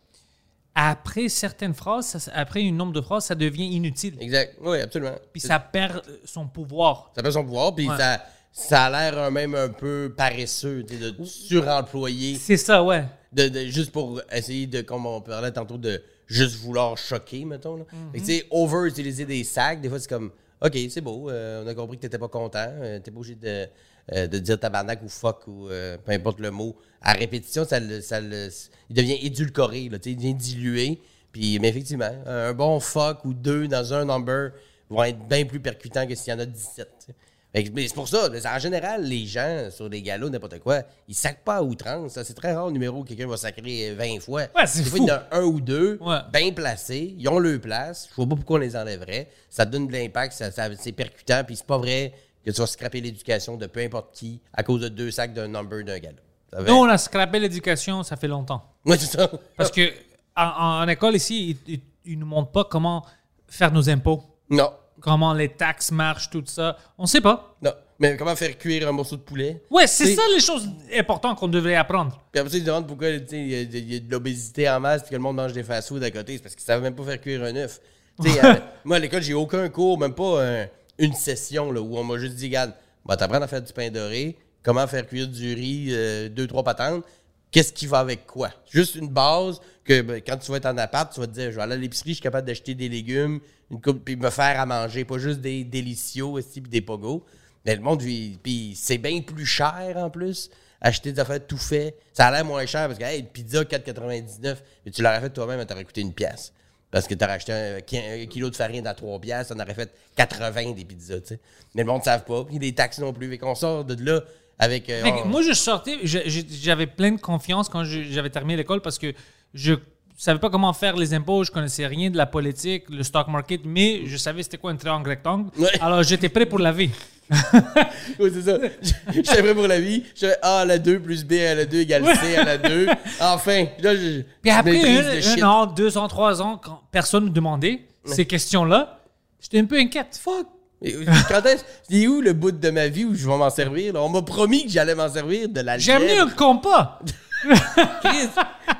après certaines phrases, ça- après un nombre de phrases, ça devient inutile. Exact. Oui, absolument. Puis ça perd euh, son pouvoir. Ça perd son pouvoir, puis Ouais. ça, ça a l'air même un peu paresseux, de suremployer, C'est ça, ouais. de, de- juste pour essayer de, comme on parlait tantôt, de juste vouloir choquer, mettons. Là. Que, tu sais, over-utiliser des sacs, des fois, c'est comme, OK, c'est beau, euh, on a compris que t'étais pas content, euh, t'es pas obligé de, euh, de dire tabarnak ou fuck ou euh, peu importe le mot. À répétition, ça, le- ça le- il devient édulcoré, là, il devient dilué. Puis, mais effectivement, un bon fuck ou deux dans un number vont être bien plus percutants que s'il y en a 17. tu sais. Fait que- mais c'est pour ça, en général, les gens sur des galas, n'importe quoi, ils sacent pas à outrance. ça. C'est très rare le numéro où quelqu'un va sacrer 20 fois. Ouais, c'est fou. il y en a un ou deux, Ouais. bien placés, ils ont leur place. Je vois pas pourquoi on les enlèverait. Ça donne de l'impact, ça, ça- c'est percutant, puis c'est pas vrai que tu vas scraper l'éducation de peu importe qui à cause de deux sacs d'un number d'un gala. Va? Nous, on a scrappé l'éducation, ça fait longtemps. Ouais, c'est ça. Parce que en, en école ici, ils, ils- ils nous montrent pas comment faire nos impôts, Non, comment les taxes marchent, tout ça. On sait pas. non. Mais comment faire cuire un morceau de poulet? Ouais, c'est ça les choses importantes qu'on devrait apprendre. Puis après ils se demandent pourquoi il y, a- il y a de l'obésité en masse et que le monde mange des fast-food à côté. C'est parce qu'ils savent même pas faire cuire un œuf. Euh, moi, à l'école, j'ai aucun cours, même pas un- une session là, où on m'a juste dit, regarde, va t'apprendre à faire du pain doré, comment faire cuire du riz, euh, deux, trois patentes, qu'est-ce qui va avec quoi? Juste une base que ben, quand tu vas être en appart, tu vas te dire, je vais aller à l'épicerie, je suis capable d'acheter des légumes, une coupe, puis me faire à manger, pas juste des délicieux aussi, puis des pogos. Mais le monde, puis c'est bien plus cher en plus. Acheter des affaires tout fait, ça a l'air moins cher parce que, une pizza 4,99, mais tu l'aurais fait toi-même, elle t'aurait coûté une pièce. Parce que tu aurais acheté un, ki- un kilo de farine à 3 pièces, on aurait fait 80 des pizzas, tu sais. Mais le monde ne savent pas, puis les taxes non plus. Et qu'on sort de là avec. euh, on- moi, je sortais, j'avais plein de confiance quand j'avais terminé l'école parce que je savais pas comment faire les impôts, je connaissais rien de la politique, le stock market, mais je savais c'était quoi un triangle rectangle. Ouais. Alors j'étais prêt pour la vie. Oui, c'est ça. J'étais prêt pour la vie. Je fais A à la 2 plus B à la 2 égale C à la 2. Enfin, là, je. Puis après un, an, deux ans, trois ans, quand personne ne demandait ces questions-là, j'étais un peu inquiète. Fuck! Et Quand est-ce. C'est où le bout de ma vie où je vais m'en servir? là? On m'a promis que j'allais m'en servir de la J'ai amené un compas! Chris,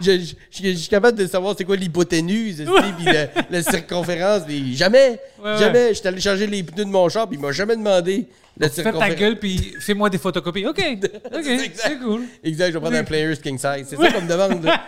je, je- je- je suis capable de savoir c'est quoi l'hypoténuse, esti, puis le- la circonférence. puis jamais, Ouais, jamais, j'étais allé changer les pneus de mon char, puis il m'a jamais demandé la Fais ta circonférence. gueule puis fais-moi des photocopies. OK, OK, exact. c'est cool. Exact, je vais prendre un Players King Size. C'est ça qu'on me demande. là.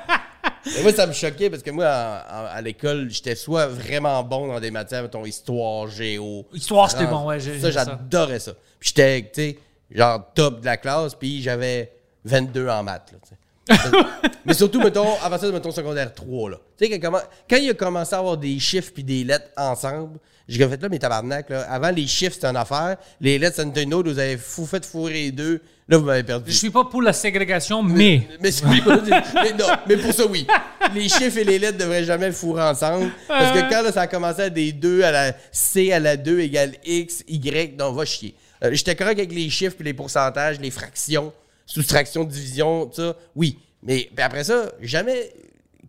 Mais moi, ça me choquait parce que moi, à l'école, j'étais soit vraiment bon dans des matières, mettons, histoire, géo. Histoire, c'était bon, ouais, Ça, j'adorais ça. Puis j'étais, tu sais, genre top de la classe, puis j'avais 22 en maths, là, tu sais. Mais surtout, mettons, à partir de, mettons, secondaire 3, là. Tu sais, quand il a commencé à avoir des chiffres puis des lettres ensemble, j'ai fait là, mes tabarnak, là. Avant, les chiffres, c'était une affaire. Les lettres, c'était une autre. Vous avez fou fait fourrer les deux. Là, vous m'avez perdu. Je suis pas pour la ségrégation, mais... Mais, non, mais pour ça, oui. Les chiffres et les lettres devraient jamais fourrer ensemble. Parce que quand là, ça a commencé à des 2 à la C à la 2 égale X, Y, non, va chier. Euh, J'étais correct avec les chiffres puis les pourcentages, les fractions, soustraction, division, tout ça, oui. Mais après ça, jamais.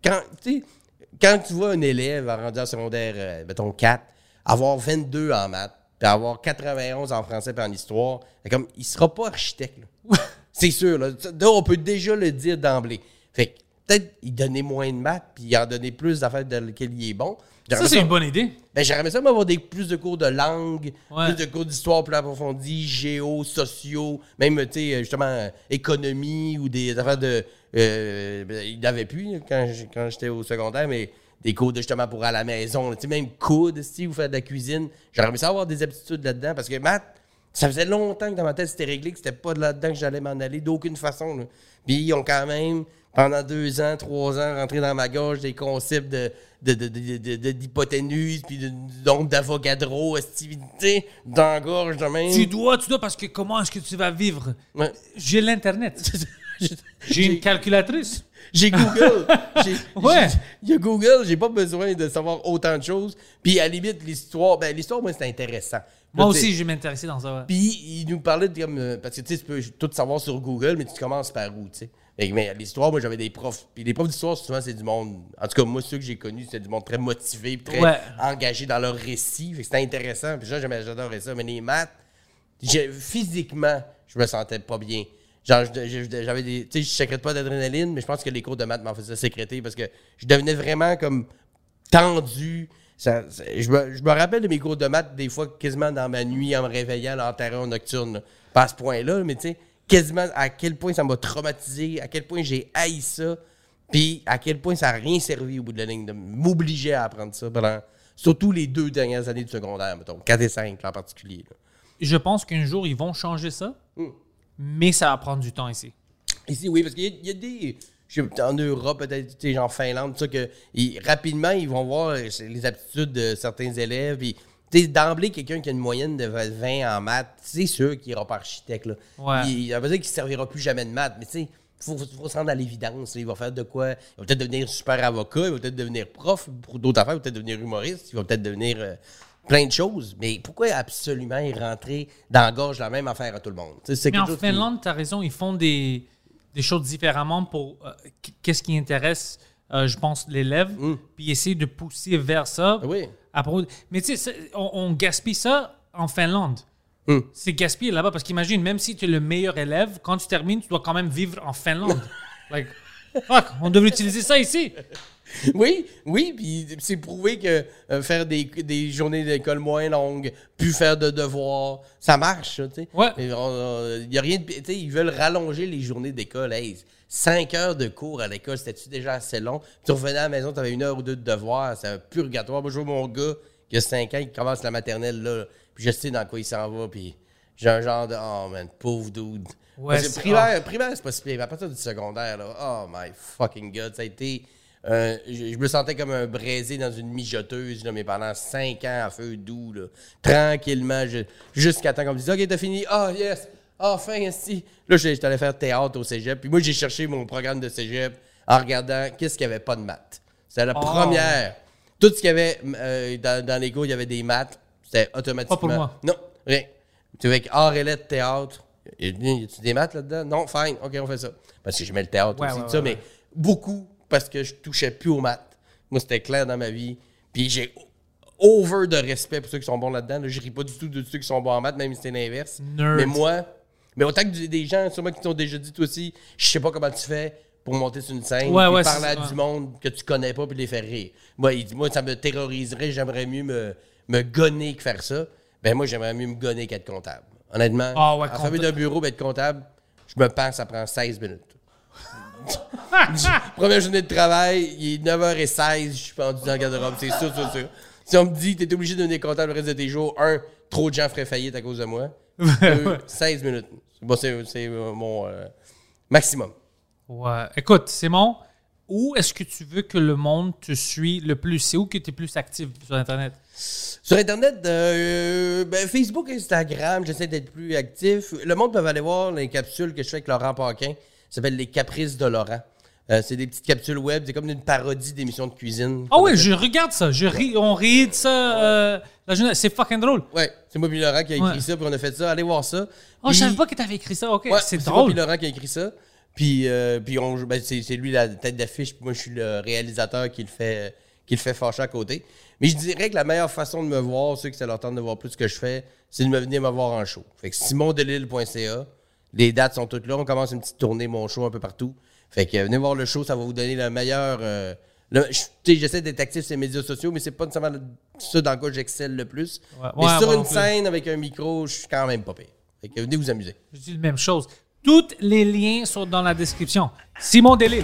Quand, tu sais, quand tu vois un élève rendu en secondaire, euh, mettons 4, avoir 22 en maths, puis avoir 91 en français et en histoire, comme, il sera pas architecte. C'est sûr, là, on peut déjà le dire d'emblée. Fait que, peut-être il donnait moins de maths, puis il en donnait plus d'affaires dans lesquelles il est bon. J'aimerais Ça, c'est une bonne idée. ben, j'aimerais ça avoir des, plus de cours de langue, Ouais. plus de cours d'histoire plus approfondis, géo, sociaux, même, tu sais, justement, euh, économie ou des affaires de. Euh, ben, il n'avait plus quand, j'étais au secondaire, mais des cours de justement pour à la maison, tu sais, même coude, si vous faites de la cuisine. Aimé ça avoir des aptitudes là-dedans parce que maths, ça faisait longtemps que dans ma tête c'était réglé, que c'était pas de là-dedans que j'allais m'en aller d'aucune façon. là. Puis ils ont quand même, pendant deux ans, trois ans, rentré dans ma gorge des concepts de, de, de, de, de- de- d'hypoténuse, puis donc d'avogadro, esti, tu sais, dans la gorge de même. Tu dois, tu dois, parce que comment est-ce que tu vas vivre? Ouais. J'ai l'Internet. J'ai une calculatrice. J'ai Google. Ouais. Il y a Google, j'ai pas besoin de savoir autant de choses. Puis à la limite, l'histoire, ben l'histoire, moi, c'est intéressant. Moi Là, aussi, je vais m'intéresser dans ça. ouais. Puis il nous parlait de comme. euh, parce que tu sais, tu peux tout savoir sur Google, mais tu commences par où, tu sais. Mais l'histoire, moi, j'avais des profs. Puis les profs d'histoire, souvent, c'est du monde. En tout cas, moi, ceux que j'ai connus, c'était du monde très motivé, très Ouais. engagé dans leur récit. C'était intéressant. Puis ça, j'adorais ça. Mais les maths, physiquement, je me sentais pas bien. Genre, j'avais des. Tu sais, je sécrète pas d'adrénaline, mais je pense que les cours de maths m'en faisaient sécréter parce que je devenais vraiment comme tendu. Ça- ça- je, me, je me rappelle de mes cours de maths, des fois, quasiment dans ma nuit, en me réveillant, là, en terreur nocturne. là. Pas à ce point-là, mais tu sais, quasiment à quel point ça m'a traumatisé, à quel point j'ai haï ça, puis à quel point ça n'a rien servi au bout de la ligne de m'obliger à apprendre ça pendant. Surtout les deux dernières années du secondaire, mettons, 4 et 5 en particulier. là. Je pense qu'un jour, ils vont changer ça, Hmm. Mais ça va prendre du temps ici. Ici, oui, parce qu'il y, a- il y a des. je sais En Europe, peut-être, tu sais, genre Finlande, tout ça, que ils- rapidement, ils vont voir euh, les aptitudes de certains élèves. Puis, tu sais, d'emblée, quelqu'un qui a une moyenne de 20 en maths, c'est sûr qu'il ira pas architecte. Là. Ouais. Il, ça veut dire qu'il ne servira plus jamais de maths, mais tu sais, il faut, se rendre à l'évidence. Il va faire de quoi? Il va peut-être devenir super avocat, il va peut-être devenir prof pour d'autres affaires, il va peut-être devenir humoriste, il va peut-être devenir euh, plein de choses. Mais pourquoi absolument rentrer dans la gorge la même affaire à tout le monde? C'est Mais en chose qui- Finlande, tu as raison, ils font des, des choses différemment pour euh, qu- qu'est-ce qui intéresse, euh, je pense, l'élève, puis essayer de pousser vers ça. Mm. Oui. Mais tu sais, on, on gaspille ça en Finlande. Hmm. C'est gaspillé là-bas parce qu'imagine, même si tu es le meilleur élève, quand tu termines, tu dois quand même vivre en Finlande. like, fuck, on devrait utiliser ça ici. Oui, oui, puis c'est prouvé que euh, faire des, des journées d'école moins longues, plus faire de devoirs, ça marche, tu sais. Ouais. Et on- on- Il y a rien de. Tu sais, ils veulent rallonger les journées d'école. Hey, cinq heures de cours à l'école, c'était-tu déjà assez long? Puis tu revenais à la maison, tu avais une heure ou deux de devoirs, c'est un purgatoire. Moi, je vois mon gars qui a 5 ans, qui commence la maternelle, là, puis je sais dans quoi il s'en va, puis j'ai un genre de. Oh man, pauvre dude. Ouais, Parce que c'est- primaire, primaire, c'est pas si pire. Mais à partir du secondaire, là, oh my fucking god, ça a été. Euh, je, je me sentais comme un braisé dans une mijoteuse, là, mais pendant cinq ans à feu doux, là, tranquillement, jusqu'à temps qu'on me dise Ok, t'as fini. Ah, yes. Enfin, si. Là, j'étais allé faire théâtre au cégep. Puis moi, j'ai cherché mon programme de cégep en regardant qu'est-ce qu'il n'y avait pas de maths. C'était la Oh. première. Tout ce qu'il y avait euh, dans, dans les cours, il y avait des maths. C'était automatiquement. Pas pour moi. Non, rien. Tu avec art et lettres, théâtre. Y a- a-tu des maths là-dedans? Non, fine, ok, on fait ça. Parce que je mets le théâtre Ouais, aussi, ouais, ça, mais beaucoup parce que je touchais plus aux maths. Moi, c'était clair dans ma vie. Puis j'ai over de respect pour ceux qui sont bons là-dedans. là. Je ris pas du tout de ceux qui sont bons en maths, même si c'est l'inverse. Mais moi, mais autant que des gens, sûrement qui t'ont déjà dit, toi aussi, je sais pas comment tu fais pour monter sur une scène, Ouais, puis ouais, parler à du monde que tu connais pas puis les faire rire. Moi, il dit, moi, ça me terroriserait, j'aimerais mieux me, me gonner que faire ça. Ben moi, j'aimerais mieux me gonner qu'être comptable. Honnêtement, Ah en famille compta- d'un bureau, ben, être comptable, je me pense, ça prend 16 minutes. Première journée de travail, il est 9h16, je suis pendu dans le garde-robe, c'est sûr, sûr, sûr. Si on me dit que t'es obligé de devenir comptable le reste de tes jours, un, trop de gens feraient faillite à cause de moi. Deux, 16 minutes. Bon, c'est euh, mon euh, maximum. Ouais. Écoute, Simon, où est-ce que tu veux que le monde te suit le plus? C'est où que tu es plus actif sur Internet? Sur Internet, euh, ben, Facebook, Instagram, j'essaie d'être plus actif. Le monde peut aller voir les capsules que je fais avec Laurent Paquin. Ça s'appelle Les Caprices de Laurent. Euh, c'est des petites capsules web, c'est comme une parodie d'émissions de cuisine. Ah ouais, je regarde ça. Je ris, on rit de ça. euh, la journée. C'est fucking drôle. Ouais, c'est moi Laurent qui a écrit Ouais. ça, puis on a fait ça. Allez voir ça. Oh, je Puis- savais pas que t'avais écrit ça. Ok, Ouais, c'est moi drôle. puis Laurent qui a écrit ça. Puis, euh, puis on, ben, c'est, c'est lui la tête d'affiche, puis moi je suis le réalisateur qui le fait, qui le fait fâcher à côté. Mais je dirais que la meilleure façon de me voir, ceux qui ça leur tente de voir plus ce que je fais, c'est de me venir me voir en show. Fait que simondelille.ca, les dates sont toutes là. On commence une petite tournée, mon show un peu partout. Fait que venez voir le show, ça va vous donner le meilleur. euh, J'essaie d'être actif sur les médias sociaux, mais c'est pas nécessairement ça dans quoi j'excelle le plus. Ouais. mais Ouais, sur une scène avec un micro, je suis quand même pas pire. Fait que venez vous amuser. Je dis la même chose. Tous les liens sont dans la description. Simon Delille.